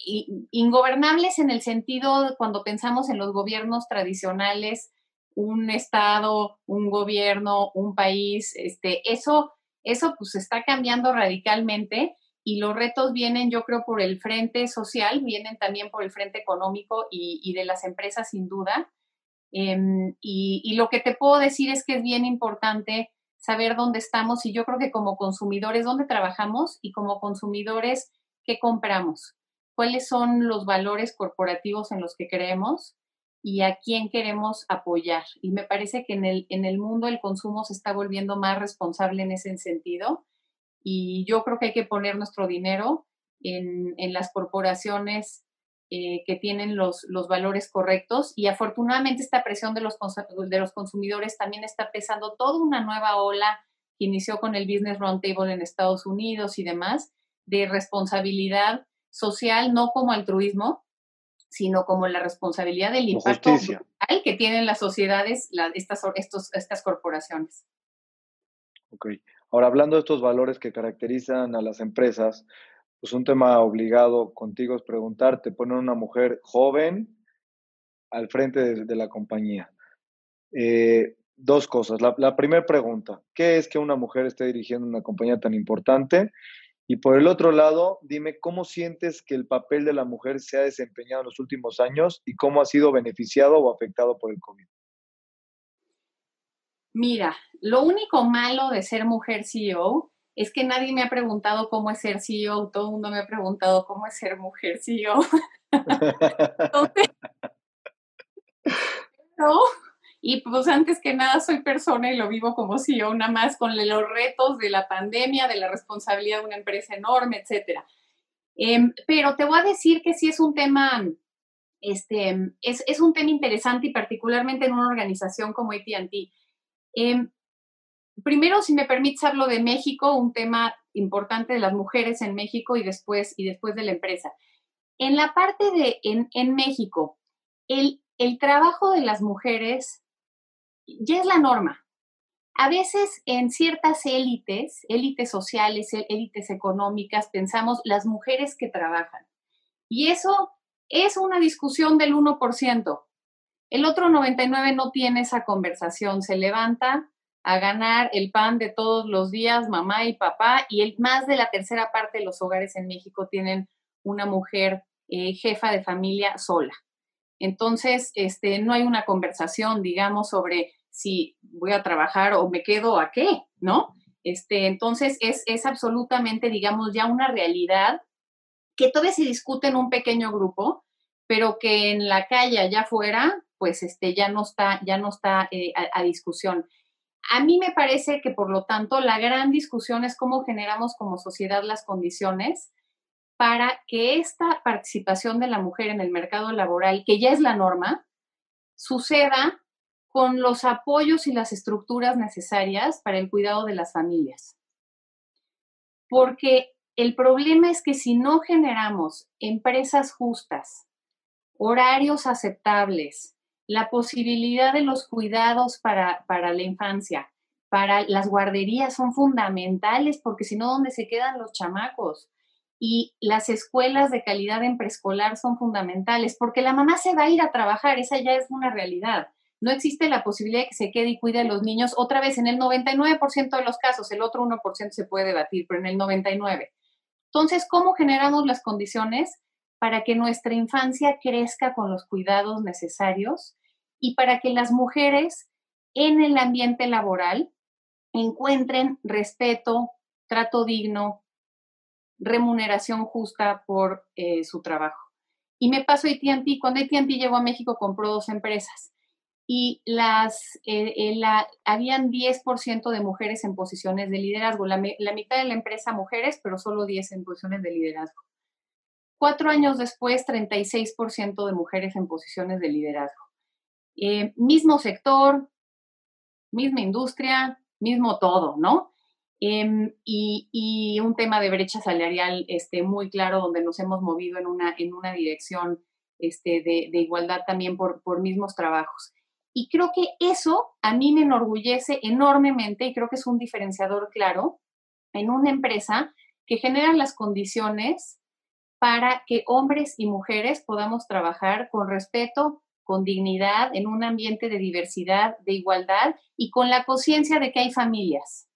ingobernables en el sentido cuando pensamos en los gobiernos tradicionales un estado, un gobierno, un país, este, eso, eso pues está cambiando radicalmente y los retos vienen, yo creo, por el frente social, vienen también por el frente económico y, de las empresas sin duda. Em, y, y, lo que te puedo decir es que es bien importante saber dónde estamos y yo creo que como consumidores, dónde trabajamos y como consumidores, qué compramos, cuáles son los valores corporativos en los que creemos y a quién queremos apoyar. Y me parece que en el, en el mundo el consumo se está volviendo más responsable en ese sentido. Y yo creo que hay que poner nuestro dinero en, en las corporaciones eh, que tienen los, los, valores correctos. Y afortunadamente esta presión de los, de los consumidores también está pesando toda una nueva ola que inició con el Business Roundtable en Estados Unidos y demás, de responsabilidad social, no como altruismo, sino como la responsabilidad del impacto que tienen las sociedades, estas, estos, estas corporaciones. Ok. Ahora, hablando de estos valores que caracterizan a las empresas, pues un tema obligado contigo es preguntarte, poner una mujer joven al frente de, la compañía. Eh, dos cosas. La, la primera pregunta, ¿qué es que una mujer esté dirigiendo una compañía tan importante? Y por el otro lado, dime cómo sientes que el papel de la mujer se ha desempeñado en los últimos años y cómo ha sido beneficiado o afectado por el COVID. Mira, lo único malo de ser mujer CEO es que nadie me ha preguntado cómo es ser CEO, todo el mundo me ha preguntado cómo es ser mujer CEO. no, y pues antes que nada soy persona y lo vivo como yo, nada más con los retos de la pandemia, de la responsabilidad de una empresa enorme, etcétera. Em, pero te voy a decir que sí es un tema, este, es, es un tema interesante y particularmente en una organización como ATT. Em, primero, si me permites, hablo de México, un tema importante de las mujeres en México y después, y después de la empresa. En la parte de, en, México, el el trabajo de las mujeres ya es la norma. A veces en ciertas élites, élites sociales, élites económicas, pensamos las mujeres que trabajan. Y eso es una discusión del 1%. El otro 99% no tiene esa conversación, se levanta a ganar el pan de todos los días, mamá y papá, y el, más de la tercera parte de los hogares en México tienen una mujer eh, jefa de familia sola. Entonces, este, no hay una conversación, digamos, sobre si voy a trabajar o me quedo a qué, ¿no? Este, entonces, es, es absolutamente, digamos, ya una realidad que todavía se discute en un pequeño grupo, pero que en la calle allá afuera, pues este, ya no está, ya no está eh, a, discusión. A mí me parece que, por lo tanto, la gran discusión es cómo generamos como sociedad las condiciones para que esta participación de la mujer en el mercado laboral, que ya es la norma, suceda con los apoyos y las estructuras necesarias para el cuidado de las familias. Porque el problema es que si no generamos empresas justas, horarios aceptables, la posibilidad de los cuidados para, para la infancia, para las guarderías son fundamentales porque si no, ¿dónde se quedan los chamacos? y las escuelas de calidad en preescolar son fundamentales porque la mamá se va a ir a trabajar, esa ya es una realidad. No existe la posibilidad de que se quede y cuide a los niños. Otra vez, en el 99% de los casos, el otro 1% se puede debatir, pero en el 99%. Entonces, ¿cómo generamos las condiciones para que nuestra infancia crezca con los cuidados necesarios y para que las mujeres en el ambiente laboral encuentren respeto, trato digno, remuneración justa por eh, su trabajo. Y me pasó AT&T, cuando AT&T llegó a México compró dos empresas y las, eh, eh, la, habían 10% de mujeres en posiciones de liderazgo, la, la, mitad de la empresa mujeres, pero solo 10 en posiciones de liderazgo. Cuatro años después, 36% de mujeres en posiciones de liderazgo. mismo sector, misma industria, mismo todo, ¿no? Em, y, un tema de brecha salarial este, muy claro donde nos hemos movido en una, en una dirección este, de, igualdad también por, por mismos trabajos. Y creo que eso a mí me enorgullece enormemente y creo que es un diferenciador claro en una empresa que genera las condiciones para que hombres y mujeres podamos trabajar con respeto, con dignidad, en un ambiente de diversidad, de igualdad y con la conciencia de que hay familias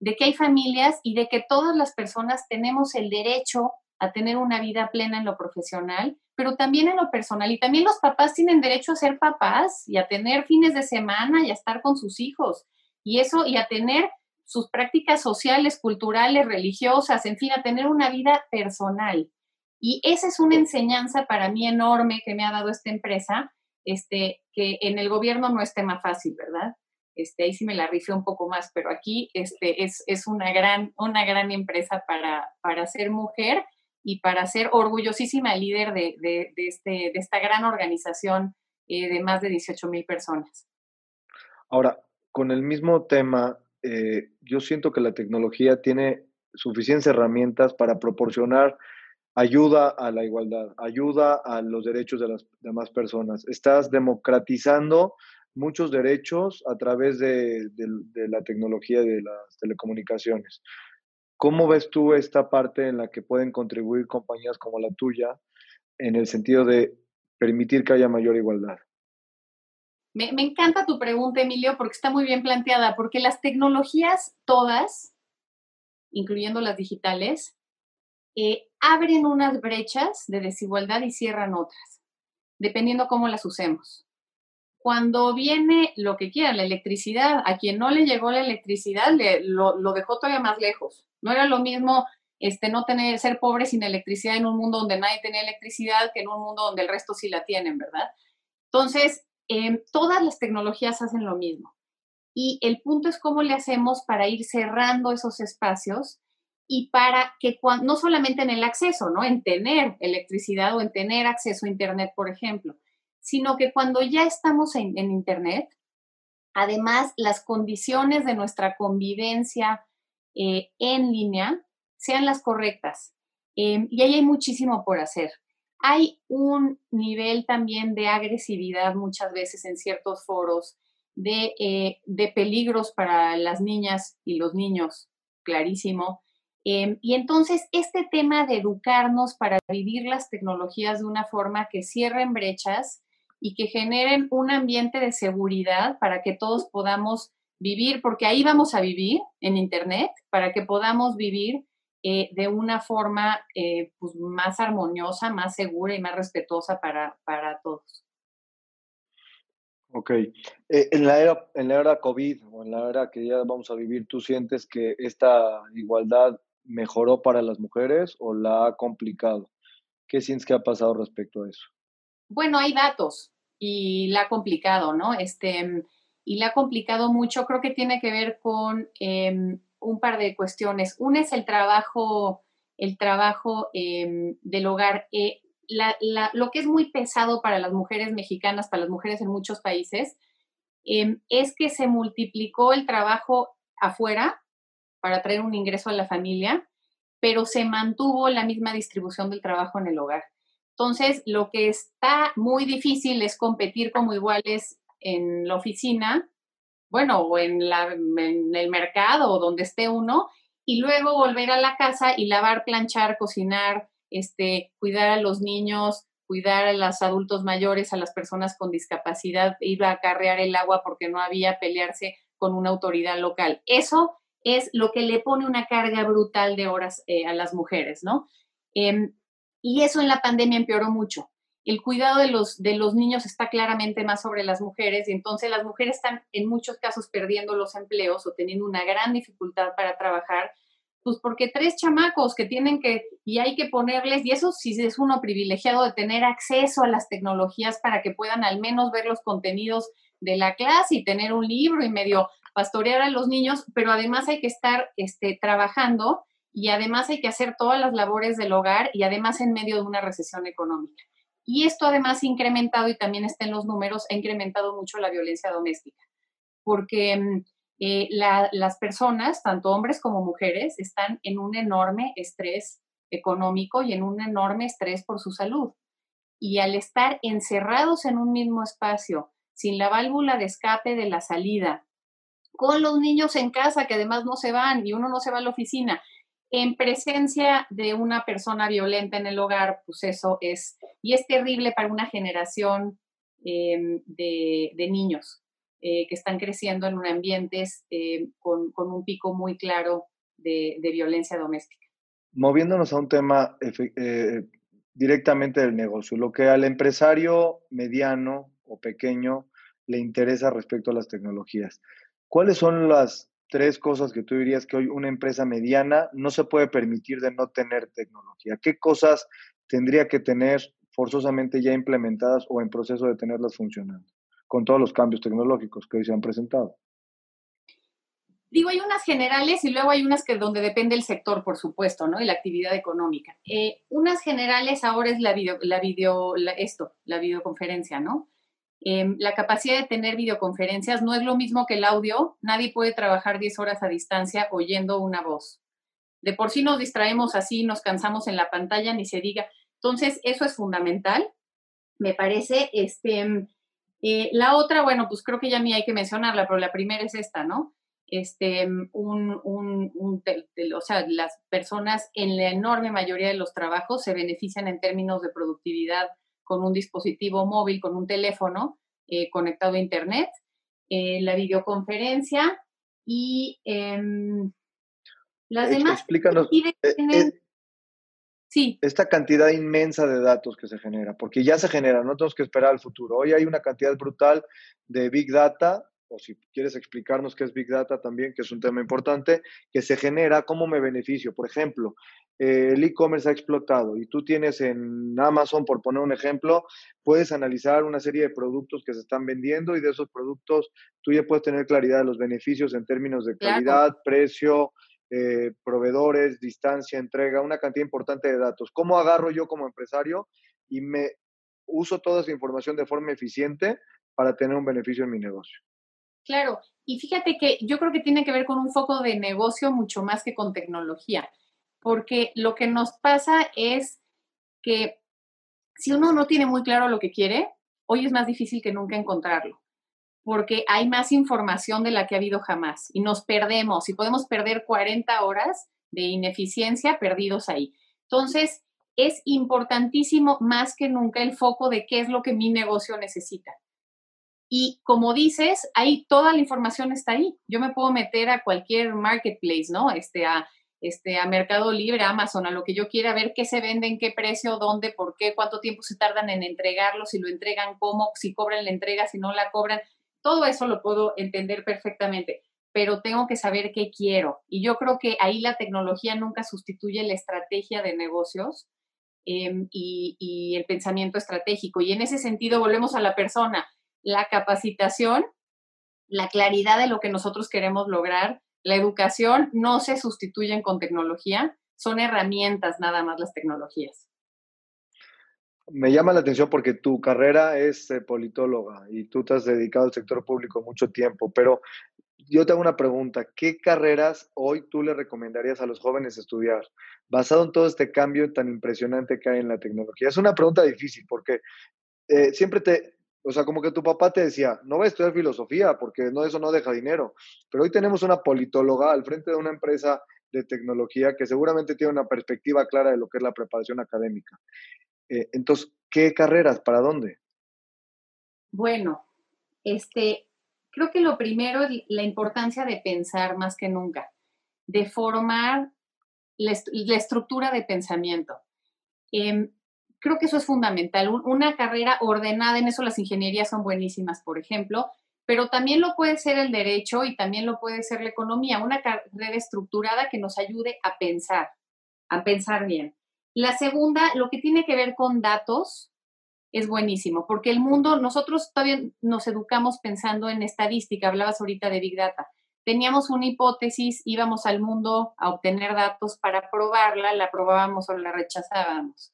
de que hay familias y de que todas las personas tenemos el derecho a tener una vida plena en lo profesional, pero también en lo personal. Y también los papás tienen derecho a ser papás y a tener fines de semana y a estar con sus hijos. Y eso, y a tener sus prácticas sociales, culturales, religiosas, en fin, a tener una vida personal. Y esa es una enseñanza para mí enorme que me ha dado esta empresa, este, que en el gobierno no es tema fácil, ¿verdad? Este, ahí sí me la rifé un poco más, pero aquí este, es, es una, gran, una gran empresa para, para ser mujer y para ser orgullosísima líder de, de, este, de esta gran organización eh, de más de 18 mil personas. Ahora, con el mismo tema, eh, yo siento que la tecnología tiene suficientes herramientas para proporcionar ayuda a la igualdad, ayuda a los derechos de las demás personas. Estás democratizando muchos derechos a través de, la tecnología de las telecomunicaciones. ¿Cómo ves tú esta parte en la que pueden contribuir compañías como la tuya en el sentido de permitir que haya mayor igualdad? Me, encanta tu pregunta, Emilio, porque está muy bien planteada, porque las tecnologías todas, incluyendo las digitales, eh, abren unas brechas de desigualdad y cierran otras, dependiendo cómo las usemos cuando viene lo que quiera, la electricidad, a quien no le llegó la electricidad, le, lo, dejó todavía más lejos. No era lo mismo este, no tener, ser pobre sin electricidad en un mundo donde nadie tenía electricidad que en un mundo donde el resto sí la tienen, ¿verdad? Entonces, em, todas las tecnologías hacen lo mismo. Y el punto es cómo le hacemos para ir cerrando esos espacios y para que no solamente en el acceso, ¿no? En tener electricidad o en tener acceso a Internet, por ejemplo, sino que cuando ya estamos en, Internet, además las condiciones de nuestra convivencia eh, en línea sean las correctas. Em, y ahí hay muchísimo por hacer. hay un nivel también de agresividad muchas veces en ciertos foros, de, eh, de peligros para las niñas y los niños, clarísimo. Em, y entonces este tema de educarnos para vivir las tecnologías de una forma que cierren brechas y que generen un ambiente de seguridad para que todos podamos vivir, porque ahí vamos a vivir en Internet, para que podamos vivir eh, de una forma eh, pues, más armoniosa, más segura y más respetuosa para, para todos. Ok. Eh, en, la era, en la era COVID o en la era que ya vamos a vivir, ¿tú sientes que esta igualdad mejoró para las mujeres o la ha complicado? ¿Qué sientes que ha pasado respecto a eso? Bueno, hay datos y la ha complicado, ¿no? Este, y la ha complicado mucho. Creo que tiene que ver con em, un par de cuestiones. Una es el trabajo, el trabajo em, del hogar. Eh, lo que es muy pesado para las mujeres mexicanas, para las mujeres en muchos países, em, es que se multiplicó el trabajo afuera para traer un ingreso a la familia, pero se mantuvo la misma distribución del trabajo en el hogar. Entonces, lo que está muy difícil es competir como iguales en la oficina bueno, o en, la, en el mercado o donde esté uno, y luego volver a la casa y lavar, planchar, cocinar, este, cuidar a los niños, cuidar a los adultos mayores, a las personas con discapacidad, ir a acarrear el agua porque no había pelearse con una autoridad local. Eso es lo que le pone una carga brutal de horas eh, a las mujeres, ¿no? Em, y eso en la pandemia empeoró mucho el cuidado de los, de los niños está claramente más sobre las mujeres y entonces las mujeres están en muchos casos perdiendo los empleos o teniendo una gran dificultad para trabajar, pues porque tres chamacos que tienen que, y hay que ponerles, y eso sí es uno privilegiado de tener acceso a las tecnologías para que puedan al menos ver los contenidos de la clase y tener un libro y medio pastorear a los niños, pero además hay que estar este, trabajando y además hay que hacer todas las labores del hogar y además en medio de una recesión económica. Y esto además ha incrementado, y también está en los números, ha incrementado mucho la violencia doméstica, porque mm, eh, las personas, tanto hombres como mujeres, están en un enorme estrés económico y en un enorme estrés por su salud. Y al estar encerrados en un mismo espacio, sin la válvula de escape de la salida, con los niños en casa que además no se van y uno no se va a la oficina, en presencia de una persona violenta en el hogar, pues eso es, y es terrible para una generación em, de, niños eh, que están creciendo en un ambientes eh, con, un pico muy claro de, violencia doméstica. Moviéndonos a un tema eh, directamente del negocio, lo que al empresario mediano o pequeño le interesa respecto a las tecnologías. ¿Cuáles son las tres cosas que tú dirías que hoy una empresa mediana no se puede permitir de no tener tecnología? ¿Qué cosas tendría que tener forzosamente ya implementadas o en proceso de tenerlas funcionando con todos los cambios tecnológicos que hoy se han presentado? Digo, hay unas generales y luego hay unas que donde depende el sector, por supuesto, ¿no? Y la actividad económica. Eh, unas generales ahora es la video, la video, esto, la videoconferencia, ¿no? Em, la capacidad de tener videoconferencias no es lo mismo que el audio. Nadie puede trabajar 10 horas a distancia oyendo una voz. De por sí nos distraemos así, nos cansamos en la pantalla, ni se diga. Entonces, eso es fundamental, me parece. Este, em, eh, la otra, bueno, pues creo que ya ni hay que mencionarla, pero la primera es esta, ¿no? Este, em, un, o sea, las personas en la enorme mayoría de los trabajos se benefician en términos de productividad con un dispositivo móvil, con un teléfono eh, conectado a Internet, eh, la videoconferencia y em, las demás. Explícanos. Eh, sí. Esta cantidad inmensa de datos que se genera, porque ya se genera, no tenemos que esperar al futuro. Hoy hay una cantidad brutal de Big Data o si quieres explicarnos qué es Big Data también, que es un tema importante, que se genera, cómo me beneficio. Por ejemplo, eh, el e-commerce ha explotado y tú tienes en Amazon, por poner un ejemplo, puedes analizar una serie de productos que se están vendiendo y de esos productos tú ya puedes tener claridad de los beneficios en términos de calidad, precio, eh, proveedores, distancia, entrega, una cantidad importante de datos. ¿Cómo agarro yo como empresario y me uso toda esa información de forma eficiente para tener un beneficio en mi negocio? Claro, y fíjate que yo creo que tiene que ver con un foco de negocio mucho más que con tecnología, porque lo que nos pasa es que si uno no tiene muy claro lo que quiere, hoy es más difícil que nunca encontrarlo, porque hay más información de la que ha habido jamás y nos perdemos y podemos perder 40 horas de ineficiencia perdidos ahí. Entonces, es importantísimo más que nunca el foco de qué es lo que mi negocio necesita. Y como dices, ahí toda la información está ahí. Yo me puedo meter a cualquier marketplace, ¿no? Este, a, este, a Mercado Libre, Amazon, a lo que yo quiera ver qué se vende, en qué precio, dónde, por qué, cuánto tiempo se tardan en entregarlo, si lo entregan, cómo, si cobran la entrega, si no la cobran. Todo eso lo puedo entender perfectamente, pero tengo que saber qué quiero. Y yo creo que ahí la tecnología nunca sustituye la estrategia de negocios y, y el pensamiento estratégico. Y en ese sentido, volvemos a la persona la capacitación, la claridad de lo que nosotros queremos lograr, la educación no se sustituyen con tecnología, son herramientas nada más las tecnologías. Me llama la atención porque tu carrera es eh, politóloga y tú te has dedicado al sector público mucho tiempo, pero yo te hago una pregunta, ¿qué carreras hoy tú le recomendarías a los jóvenes estudiar basado en todo este cambio tan impresionante que hay en la tecnología? Es una pregunta difícil porque eh, siempre te, o sea, como que tu papá te decía, no voy a estudiar filosofía porque no, eso no deja dinero. Pero hoy tenemos una politóloga al frente de una empresa de tecnología que seguramente tiene una perspectiva clara de lo que es la preparación académica. Eh, entonces, ¿qué carreras? ¿Para dónde? Bueno, este, creo que lo primero es la importancia de pensar más que nunca, de formar la, estructura de pensamiento. Em, creo que eso es fundamental. una carrera ordenada, en eso las ingenierías son buenísimas, por ejemplo, pero también lo puede ser el derecho y también lo puede ser la economía, una carrera estructurada que nos ayude a pensar, a pensar bien. La segunda, lo que tiene que ver con datos, es buenísimo, porque el mundo, nosotros todavía nos educamos pensando en estadística, hablabas ahorita de Big Data. Teníamos una hipótesis, íbamos al mundo a obtener datos para probarla, la probábamos o la rechazábamos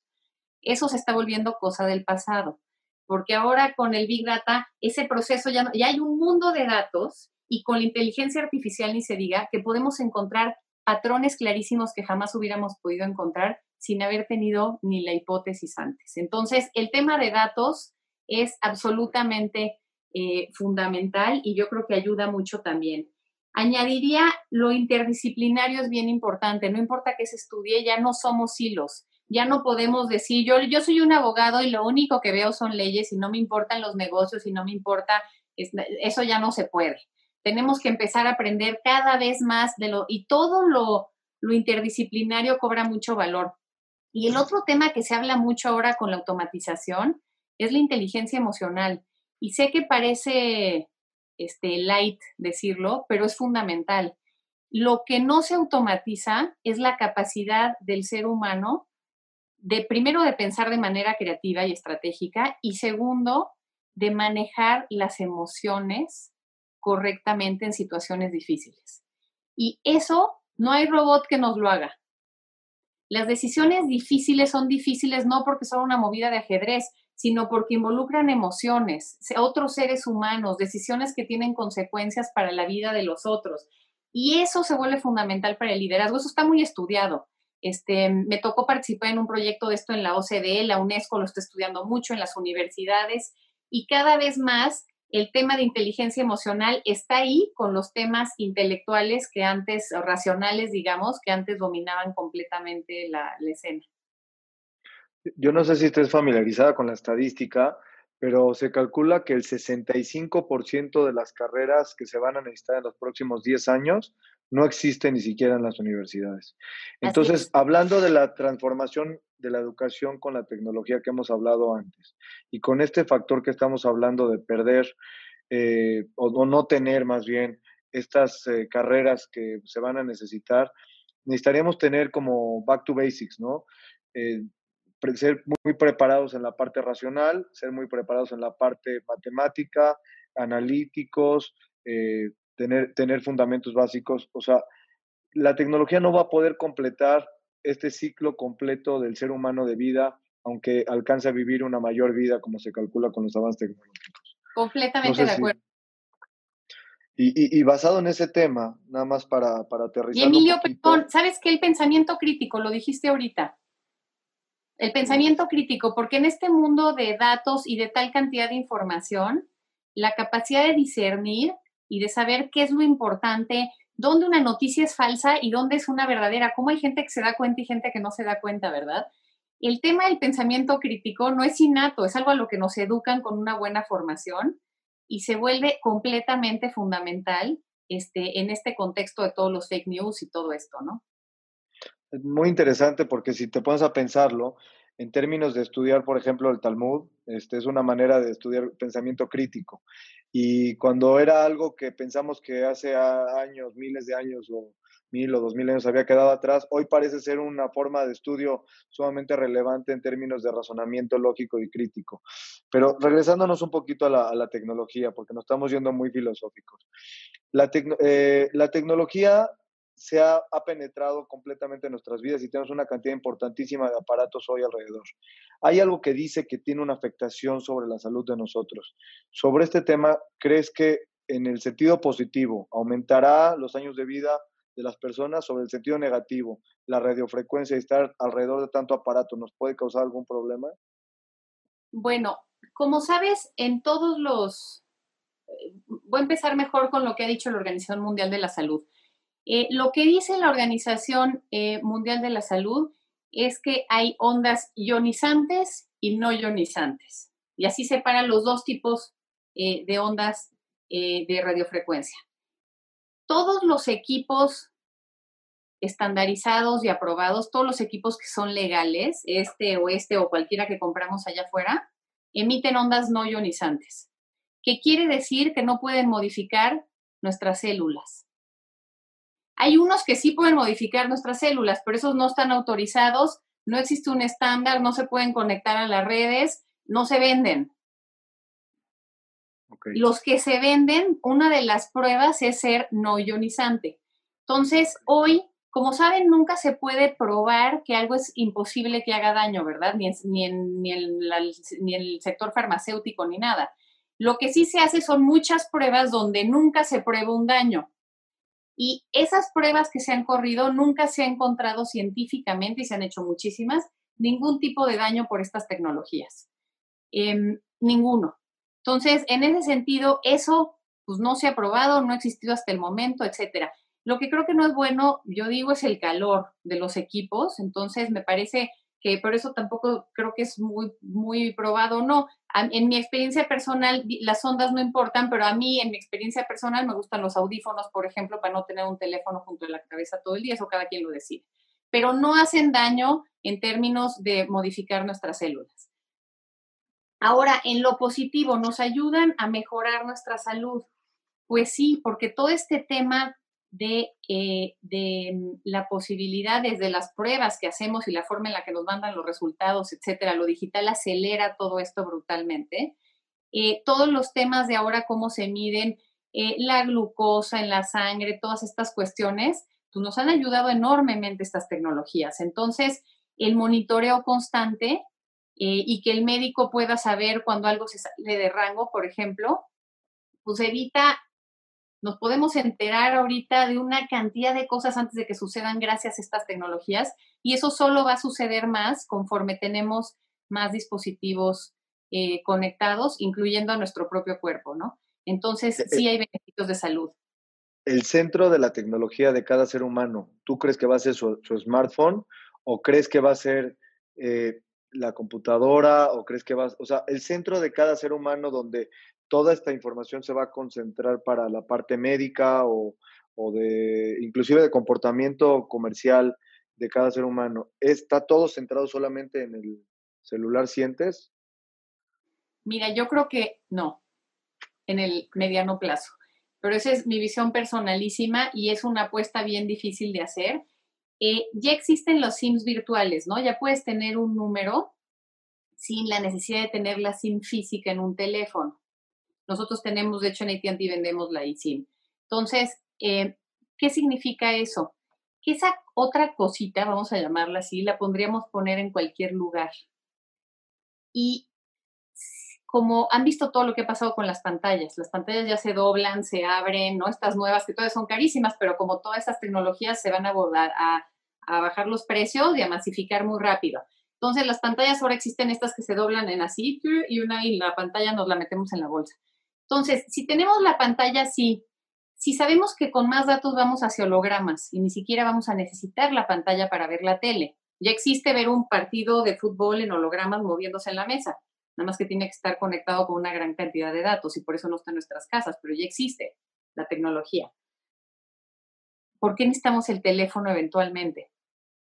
eso se está volviendo cosa del pasado, porque ahora con el Big Data, ese proceso ya, ya hay un mundo de datos y con la inteligencia artificial ni se diga que podemos encontrar patrones clarísimos que jamás hubiéramos podido encontrar sin haber tenido ni la hipótesis antes. Entonces, el tema de datos es absolutamente eh, fundamental y yo creo que ayuda mucho también. Añadiría, lo interdisciplinario es bien importante, no importa que se estudie, ya no somos hilos ya no podemos decir, yo, yo soy un abogado y lo único que veo son leyes y no me importan los negocios y no me importa, eso ya no se puede. Tenemos que empezar a aprender cada vez más de lo, y todo lo, lo interdisciplinario cobra mucho valor. Y el otro tema que se habla mucho ahora con la automatización es la inteligencia emocional. Y sé que parece este, light decirlo, pero es fundamental. Lo que no se automatiza es la capacidad del ser humano de primero de pensar de manera creativa y estratégica y segundo de manejar las emociones correctamente en situaciones difíciles. Y eso no hay robot que nos lo haga. Las decisiones difíciles son difíciles no porque son una movida de ajedrez, sino porque involucran emociones, otros seres humanos, decisiones que tienen consecuencias para la vida de los otros. Y eso se vuelve fundamental para el liderazgo. Eso está muy estudiado. Este, me tocó participar en un proyecto de esto en la OCDE, la UNESCO lo está estudiando mucho en las universidades y cada vez más el tema de inteligencia emocional está ahí con los temas intelectuales que antes, o racionales, digamos, que antes dominaban completamente la, la escena. Yo no sé si estés familiarizada con la estadística, pero se calcula que el 65% de las carreras que se van a necesitar en los próximos 10 años no existe ni siquiera en las universidades. Entonces, hablando de la transformación de la educación con la tecnología que hemos hablado antes y con este factor que estamos hablando de perder eh, o, no tener más bien estas eh, carreras que se van a necesitar, necesitaríamos tener como back to basics, ¿no? Eh, ser muy preparados en la parte racional, ser muy preparados en la parte matemática, analíticos, tener, tener fundamentos básicos. O sea, la tecnología no va a poder completar este ciclo completo del ser humano de vida, aunque alcance a vivir una mayor vida como se calcula con los avances tecnológicos. Completamente de acuerdo. y, y, basado en ese tema, nada más para, para aterrizar. Y Emilio, perdón, ¿sabes qué? El pensamiento crítico, lo dijiste ahorita. El pensamiento crítico, porque en este mundo de datos y de tal cantidad de información, la capacidad de discernir y de saber qué es lo importante, dónde una noticia es falsa y dónde es una verdadera, cómo hay gente que se da cuenta y gente que no se da cuenta, ¿verdad? El tema del pensamiento crítico no es innato, es algo a lo que nos educan con una buena formación y se vuelve completamente fundamental este, en este contexto de todos los fake news y todo esto, ¿no? muy interesante porque si te pones a pensarlo, en términos de estudiar, por ejemplo, el Talmud, este, es una manera de estudiar pensamiento crítico. Y cuando era algo que pensamos que hace años, miles de años o mil o dos mil años había quedado atrás, hoy parece ser una forma de estudio sumamente relevante en términos de razonamiento lógico y crítico. Pero regresándonos un poquito a la, tecnología, porque nos estamos yendo muy filosóficos. La, eh, la tecnología se ha, penetrado completamente en nuestras vidas y tenemos una cantidad importantísima de aparatos hoy alrededor. Hay algo que dice que tiene una afectación sobre la salud de nosotros. Sobre este tema, ¿crees que en el sentido positivo aumentará los años de vida de las personas? Sobre el sentido negativo, la radiofrecuencia y estar alrededor de tanto aparato, ¿nos puede causar algún problema? Bueno, como sabes, en todos los... Eh, voy a empezar mejor con lo que ha dicho la Organización Mundial de la Salud eh, lo que dice la Organización eh, Mundial de la Salud es que hay ondas ionizantes y no ionizantes. Y así separan los dos tipos eh, de ondas de radiofrecuencia. Todos los equipos estandarizados y aprobados, todos los equipos que son legales, este o este o cualquiera que compramos allá afuera, emiten ondas no ionizantes, que quiere decir que no pueden modificar nuestras células hay unos que sí pueden modificar nuestras células, pero esos no están autorizados, no existe un estándar, no se pueden conectar a las redes, no se venden. Los que se venden, una de las pruebas es ser no ionizante. Entonces, hoy, como saben, nunca se puede probar que algo es imposible que haga daño, ¿verdad? Ni, ni, en, ni en el sector farmacéutico ni nada. Lo que sí se hace son muchas pruebas donde nunca se prueba un daño. Y esas pruebas que se han corrido nunca se ha encontrado científicamente, y se han hecho muchísimas, ningún tipo de daño por estas tecnologías. Em, ninguno. Entonces, en ese sentido, eso pues no se ha probado, no ha existido hasta el momento, etcétera. Lo que creo que no es bueno, yo digo, es el calor de los equipos. Entonces, me parece que por eso tampoco creo que es muy, muy probado no. En mi experiencia personal, las ondas no importan, pero a mí, en mi experiencia personal, me gustan los audífonos, por ejemplo, para no tener un teléfono junto a la cabeza todo el día, eso cada quien lo decide. Pero no hacen daño en términos de modificar nuestras células. Ahora, en lo positivo, ¿nos ayudan a mejorar nuestra salud? Pues sí, porque todo este tema de, eh, de mm, la posibilidad desde las pruebas que hacemos y la forma en la que nos mandan los resultados, etcétera. Lo digital acelera todo esto brutalmente. Eh, todos los temas de ahora, cómo se miden eh, la glucosa en la sangre, todas estas cuestiones, pues nos han ayudado enormemente estas tecnologías. Entonces, el monitoreo constante y que el médico pueda saber cuando algo se sale de rango, por ejemplo, pues evita nos podemos enterar ahorita de una cantidad de cosas antes de que sucedan gracias a estas tecnologías y eso solo va a suceder más conforme tenemos más dispositivos eh, conectados, incluyendo a nuestro propio cuerpo, ¿no? Entonces, eh, sí eh hay beneficios de salud. El centro de la tecnología de cada ser humano, ¿tú crees que va a ser su, smartphone o crees que va a ser la computadora o crees que va, o sea, el centro de cada ser humano donde toda esta información se va a concentrar para la parte médica o, de inclusive de comportamiento comercial de cada ser humano. ¿Está todo centrado solamente en el celular sientes? Mira, yo creo que no, en el mediano plazo. Pero esa es mi visión personalísima y es una apuesta bien difícil de hacer. Eh, ya existen los SIMs virtuales, ¿no? Ya puedes tener un número sin la necesidad de tener la SIM física en un teléfono. Nosotros tenemos, de hecho, en AT&T vendemos la eSIM. Entonces, eh, ¿qué significa eso? Que esa otra cosita, vamos a llamarla así, la pondríamos poner en cualquier lugar. Y como han visto todo lo que ha pasado con las pantallas, las pantallas ya se doblan, se abren, ¿no? Estas nuevas que todas son carísimas, pero como todas estas tecnologías se van a, a, a bajar los precios y a masificar muy rápido. Entonces las pantallas ahora existen estas que se doblan en así y una y la pantalla nos la metemos en la bolsa. Entonces, si tenemos la pantalla así, si sabemos que con más datos vamos hacia hologramas y ni siquiera vamos a necesitar la pantalla para ver la tele, ya existe ver un partido de fútbol en hologramas moviéndose en la mesa, nada más que tiene que estar conectado con una gran cantidad de datos y por eso no está en nuestras casas, pero ya existe la tecnología. ¿Por qué necesitamos el teléfono eventualmente?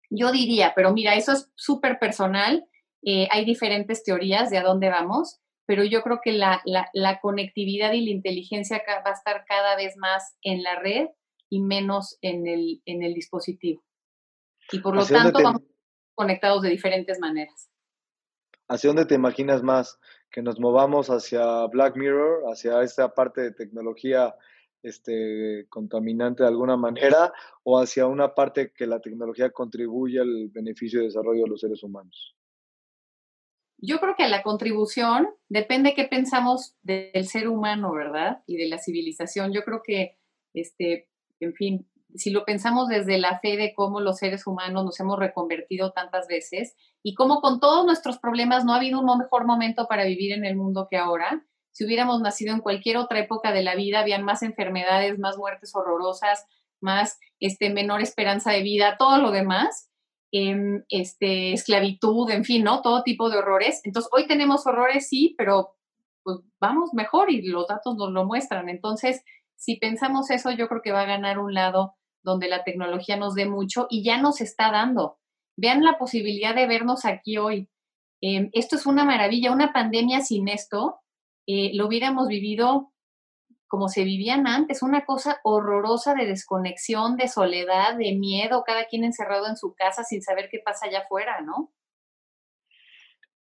Yo diría, pero mira, eso es súper personal, eh, hay diferentes teorías de a dónde vamos, pero yo creo que la, conectividad y la inteligencia va a estar cada vez más en la red y menos en el, en el dispositivo. Y por lo tanto vamos conectados de diferentes maneras. ¿Hacia dónde te imaginas más? ¿Que nos movamos hacia Black Mirror, hacia esta parte de tecnología este, contaminante de alguna manera, o hacia una parte que la tecnología contribuye al beneficio y desarrollo de los seres humanos? Yo creo que la contribución depende de qué pensamos del ser humano, ¿verdad? Y de la civilización. Yo creo que, este, en fin, si lo pensamos desde la fe de cómo los seres humanos nos hemos reconvertido tantas veces y cómo con todos nuestros problemas no ha habido un mejor momento para vivir en el mundo que ahora. Si hubiéramos nacido en cualquier otra época de la vida, habían más enfermedades, más muertes horrorosas, más este, menor esperanza de vida, todo lo demás, em, este, esclavitud, en fin, ¿no? Todo tipo de horrores. Entonces, hoy tenemos horrores, sí, pero pues vamos mejor y los datos nos lo muestran. Entonces, si pensamos eso, yo creo que va a ganar un lado donde la tecnología nos dé mucho y ya nos está dando. Vean la posibilidad de vernos aquí hoy. Em, esto es una maravilla, una pandemia sin esto, eh, lo hubiéramos vivido como se vivían antes, una cosa horrorosa de desconexión, de soledad, de miedo, cada quien encerrado en su casa sin saber qué pasa allá afuera, ¿no?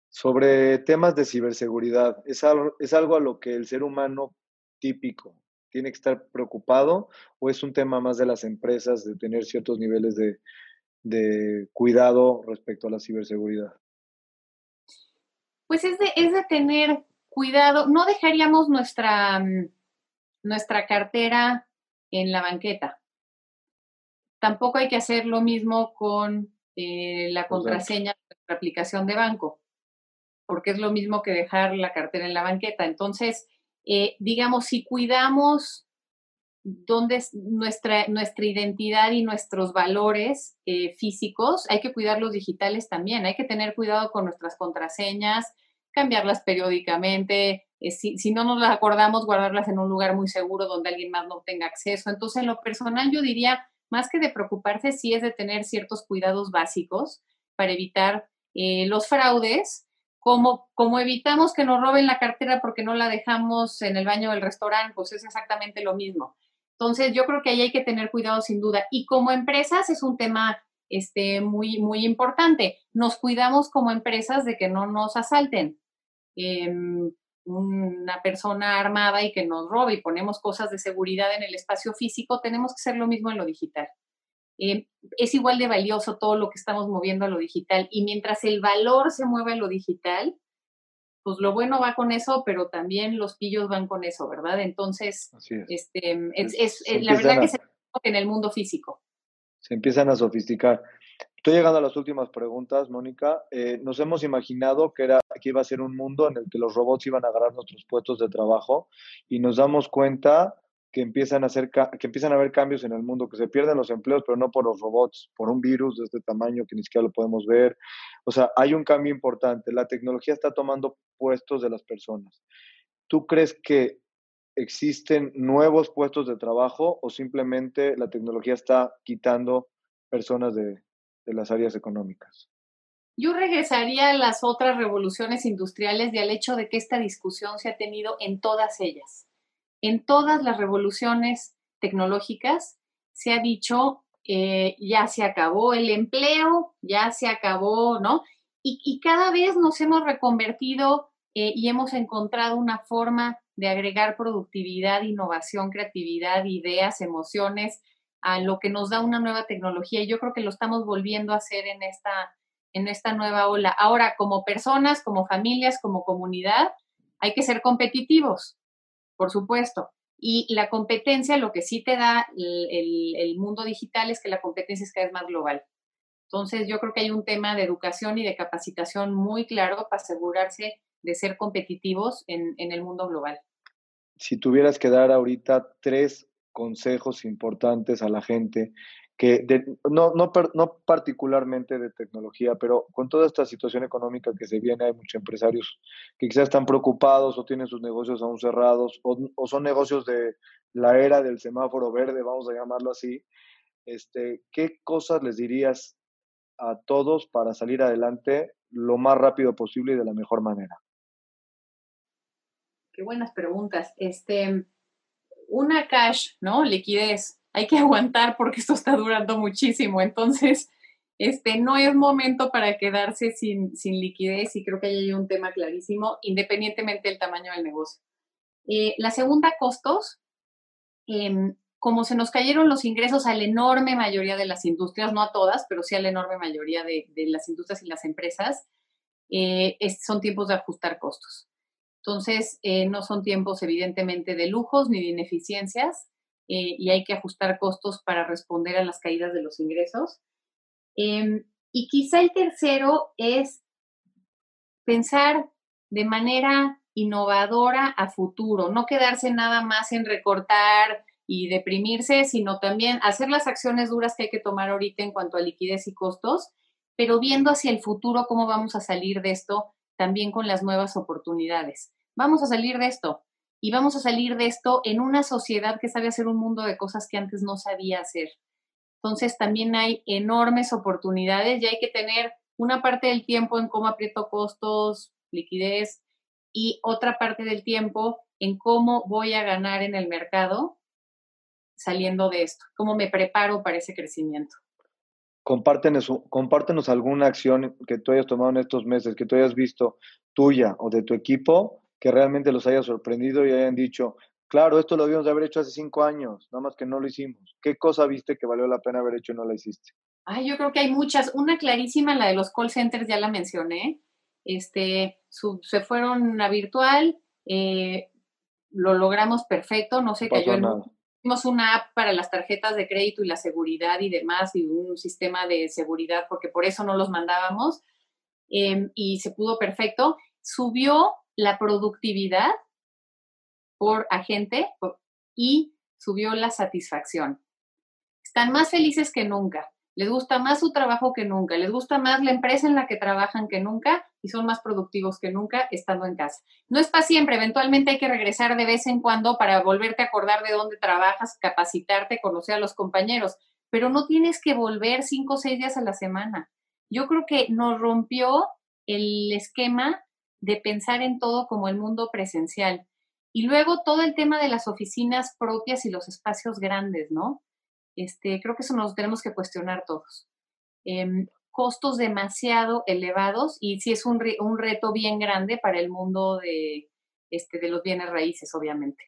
Sobre temas de ciberseguridad, es es algo a lo que el ser humano típico tiene que estar preocupado o es un tema más de las empresas de tener ciertos niveles de, cuidado respecto a la ciberseguridad? Pues es de, es de tener cuidado. No dejaríamos nuestra, mm, nuestra cartera en la banqueta. Tampoco hay que hacer lo mismo con eh, la contraseña de nuestra aplicación de banco, porque es lo mismo que dejar la cartera en la banqueta. Entonces, eh, digamos, si cuidamos dónde es nuestra, nuestra identidad y nuestros valores eh, físicos, hay que cuidar los digitales también, hay que tener cuidado con nuestras contraseñas, cambiarlas periódicamente, eh, si, si, no nos las acordamos, guardarlas en un lugar muy seguro donde alguien más no tenga acceso. Entonces, en lo personal, yo diría, más que de preocuparse, sí es de tener ciertos cuidados básicos para evitar los fraudes como, como evitamos que nos roben la cartera porque no la dejamos en el baño del restaurante, pues es exactamente lo mismo. Entonces, yo creo que ahí hay que tener cuidado sin duda. Y como empresas es un tema este, muy, muy importante. Nos cuidamos como empresas de que no nos asalten. Em, una persona armada y que nos robe y ponemos cosas de seguridad en el espacio físico, tenemos que hacer lo mismo en lo digital. Eh, es igual de valioso todo lo que estamos moviendo a lo digital. Y mientras el valor se mueve a lo digital, pues lo bueno va con eso, pero también los pillos van con eso, ¿verdad? Entonces, este, es, la verdad que se en el mundo físico. Se empiezan a sofisticar. Estoy llegando a las últimas preguntas, Mónica. Eh, nos hemos imaginado que, era, que iba a ser un mundo en el que los robots iban a agarrar nuestros puestos de trabajo y nos damos cuenta que empiezan a hacer que empiezan a haber cambios en el mundo, que se pierden los empleos, pero no por los robots, por un virus de este tamaño que ni siquiera lo podemos ver. O sea, hay un cambio importante. La tecnología está tomando puestos de las personas. ¿Tú crees que existen nuevos puestos de trabajo o simplemente la tecnología está quitando personas de, de las áreas económicas? Yo regresaría a las otras revoluciones industriales y al hecho de que esta discusión se ha tenido en todas ellas en todas las revoluciones tecnológicas se ha dicho, eh, ya se acabó el empleo, ya se acabó, ¿no? Y, cada vez nos hemos reconvertido eh, y hemos encontrado una forma de agregar productividad, innovación, creatividad, ideas, emociones a lo que nos da una nueva tecnología. Y yo creo que lo estamos volviendo a hacer en esta, en esta nueva ola. Ahora, como personas, como familias, como comunidad, hay que ser competitivos por supuesto. Y la competencia, lo que sí te da el, mundo digital es que la competencia es cada vez más global. Entonces, yo creo que hay un tema de educación y de capacitación muy claro para asegurarse de ser competitivos en, en el mundo global. Si tuvieras que dar ahorita tres consejos importantes a la gente que no, no, no particularmente de tecnología, pero con toda esta situación económica que se viene, hay muchos empresarios que quizás están preocupados o tienen sus negocios aún cerrados o, o son negocios de la era del semáforo verde, vamos a llamarlo así. Este, ¿Qué cosas les dirías a todos para salir adelante lo más rápido posible y de la mejor manera? Qué buenas preguntas. Este, una cash, ¿no? Liquidez hay que aguantar porque esto está durando muchísimo. Entonces, este, no es momento para quedarse sin, sin liquidez y creo que ahí hay un tema clarísimo, independientemente del tamaño del negocio. Eh, la segunda, costos. Em, como se nos cayeron los ingresos a la enorme mayoría de las industrias, no a todas, pero sí a la enorme mayoría de, las industrias y las empresas, eh, son tiempos de ajustar costos. Entonces, eh, no son tiempos evidentemente de lujos ni de ineficiencias, eh, y hay que ajustar costos para responder a las caídas de los ingresos. Em, y quizá el tercero es pensar de manera innovadora a futuro, no quedarse nada más en recortar y deprimirse, sino también hacer las acciones duras que hay que tomar ahorita en cuanto a liquidez y costos, pero viendo hacia el futuro cómo vamos a salir de esto también con las nuevas oportunidades. Vamos a salir de esto, y vamos a salir de esto en una sociedad que sabe hacer un mundo de cosas que antes no sabía hacer. Entonces también hay enormes oportunidades y hay que tener una parte del tiempo en cómo aprieto costos, liquidez y otra parte del tiempo en cómo voy a ganar en el mercado saliendo de esto, cómo me preparo para ese crecimiento. Compártenos, compártenos alguna acción que tú hayas tomado en estos meses, que tú hayas visto tuya o de tu equipo que realmente los haya sorprendido y hayan dicho, claro, esto lo debíamos de haber hecho hace cinco años, nada más que no lo hicimos. ¿Qué cosa viste que valió la pena haber hecho y no la hiciste? Ay, yo creo que hay muchas. Una clarísima, la de los call centers, ya la mencioné. Este, se fueron a virtual, eh, lo logramos perfecto, no sé, cayó en... Hicimos una app para las tarjetas de crédito y la seguridad y demás, y un sistema de seguridad, porque por eso no los mandábamos, em, y se pudo perfecto. Subió la productividad por agente y subió la satisfacción. Están más felices que nunca, les gusta más su trabajo que nunca, les gusta más la empresa en la que trabajan que nunca y son más productivos que nunca estando en casa. No es para siempre, eventualmente hay que regresar de vez en cuando para volverte a acordar de dónde trabajas, capacitarte, conocer a los compañeros, pero no tienes que volver cinco o seis días a la semana. Yo creo que nos rompió el esquema de pensar en todo como el mundo presencial. Y luego todo el tema de las oficinas propias y los espacios grandes, ¿no? Este, creo que eso nos tenemos que cuestionar todos. Em, costos demasiado elevados y sí es un, un, reto bien grande para el mundo de, este, de los bienes raíces, obviamente.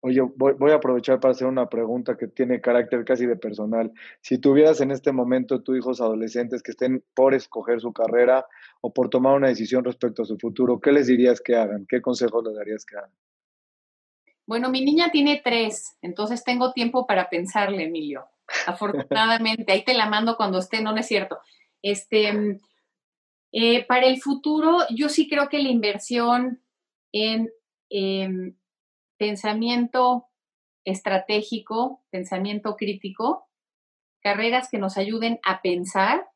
Oye, voy, a aprovechar para hacer una pregunta que tiene carácter casi de personal. Si tuvieras en este momento tus hijos adolescentes que estén por escoger su carrera o por tomar una decisión respecto a su futuro, ¿qué les dirías que hagan? ¿Qué consejos les darías que hagan? Bueno, mi niña tiene tres, entonces tengo tiempo para pensarle, Emilio. Afortunadamente, ahí te la mando cuando esté, no, es cierto. Este, eh, para el futuro, yo sí creo que la inversión en em, pensamiento estratégico, pensamiento crítico, carreras que nos ayuden a pensar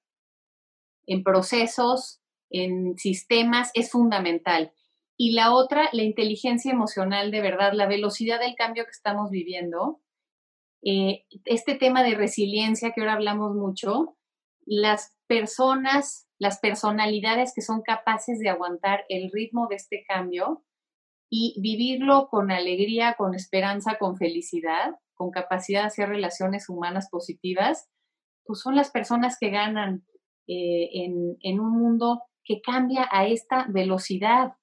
en procesos, en sistemas, es fundamental. Y la otra, la inteligencia emocional, de verdad, la velocidad del cambio que estamos viviendo, eh, este tema de resiliencia que ahora hablamos mucho, las personas, las personalidades que son capaces de aguantar el ritmo de este cambio, y vivirlo con alegría, con esperanza, con felicidad, con capacidad de hacer relaciones humanas positivas, pues son las personas que ganan eh, en, un mundo que cambia a esta velocidad.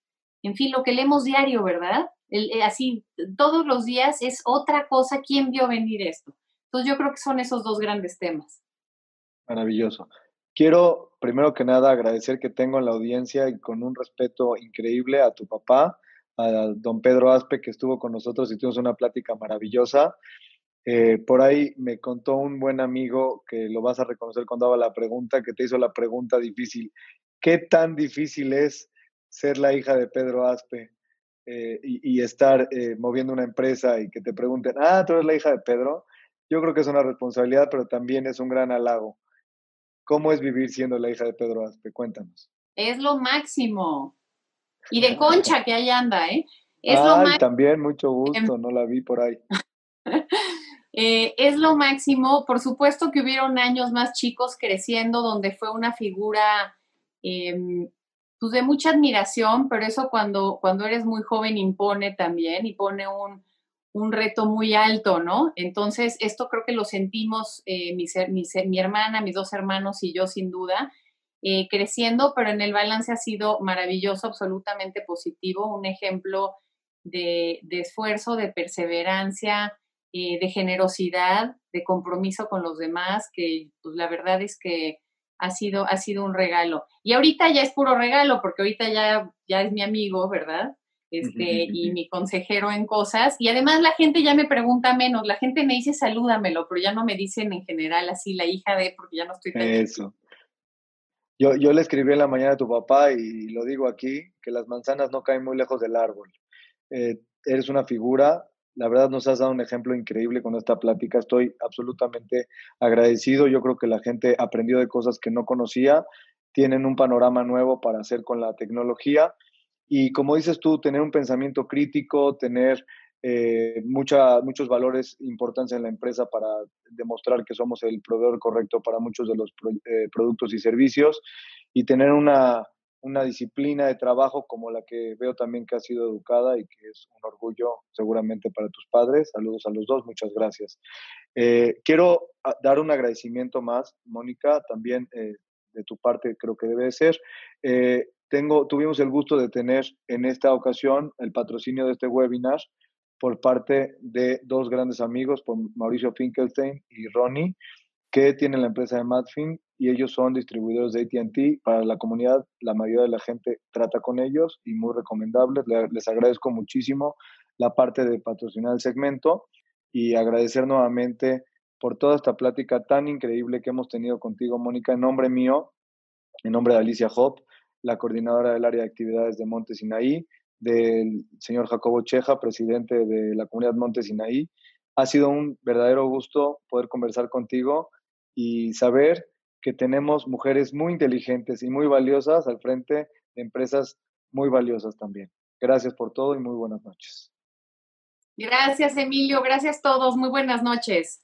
En fin, lo que leemos diario, ¿verdad? Eh, así, todos los días es otra cosa. ¿Quién vio venir esto? Entonces yo creo que son esos dos grandes temas. Maravilloso. Quiero, primero que nada, agradecer que tengo en la audiencia y con un respeto increíble a tu papá, a don Pedro Aspe, que estuvo con nosotros y tuvimos una plática maravillosa. Eh, por ahí me contó un buen amigo que lo vas a reconocer cuando daba la pregunta, que te hizo la pregunta difícil. ¿Qué tan difícil es ser la hija de Pedro Aspe eh, y, estar eh, moviendo una empresa y que te pregunten, ah, tú eres la hija de Pedro? Yo creo que es una responsabilidad, pero también es un gran halago. ¿Cómo es vivir siendo la hija de Pedro Aspe? Cuéntanos. Es lo máximo. Y de concha que ahí anda, ¿eh? Es lo máximo. también, mucho gusto, no la vi por ahí. Eh, es lo máximo. Por supuesto que hubieron años más chicos creciendo donde fue una figura em, pues de mucha admiración, pero eso cuando, cuando eres muy joven impone también y pone un, un reto muy alto, ¿no? Entonces, esto creo que lo sentimos eh, mi, mi, hermana, mis dos hermanos y yo sin duda, eh, creciendo, pero en el balance ha sido maravilloso, absolutamente positivo, un ejemplo de, esfuerzo, de perseverancia, eh, de generosidad, de compromiso con los demás, que pues, la verdad es que ha sido, ha sido un regalo. Y ahorita ya es puro regalo, porque ahorita ya, ya es mi amigo, ¿verdad? Este, y mi consejero en cosas. Y además la gente ya me pregunta menos, la gente me dice salúdamelo, pero ya no me dicen en general así la hija de, porque ya no estoy tan Eso. Yo, yo le escribí en la mañana a tu papá y lo digo aquí, que las manzanas no caen muy lejos del árbol. Eh, eres una figura, la verdad nos has dado un ejemplo increíble con esta plática, estoy absolutamente agradecido, yo creo que la gente aprendió de cosas que no conocía, tienen un panorama nuevo para hacer con la tecnología. Y como dices tú, tener un pensamiento crítico, tener eh, muchos valores importantes en la empresa para demostrar que somos el proveedor correcto para muchos de los eh, productos y servicios y tener una, una, disciplina de trabajo como la que veo también que ha sido educada y que es un orgullo seguramente para tus padres. Saludos a los dos, muchas gracias. Eh, quiero ah, dar un agradecimiento más, Mónica, también de tu parte creo que debe ser tengo, tuvimos el gusto de tener en esta ocasión el patrocinio de este webinar por parte de dos grandes amigos, por Mauricio Finkelstein y Ronnie, que tienen la empresa de Madfin y ellos son distribuidores de ATT para la comunidad. La mayoría de la gente trata con ellos y muy recomendables. Les agradezco muchísimo la parte de patrocinar el segmento y agradecer nuevamente por toda esta plática tan increíble que hemos tenido contigo, Mónica, en nombre mío, en nombre de Alicia Hop la coordinadora del área de actividades de Monte Sinaí, del señor Jacobo Cheja, presidente de la comunidad Monte Sinaí. Ha sido un verdadero gusto poder conversar contigo y saber que tenemos mujeres muy inteligentes y muy valiosas al frente de empresas muy valiosas también. Gracias por todo y muy buenas noches. Gracias, Emilio. Gracias a todos. Muy buenas noches.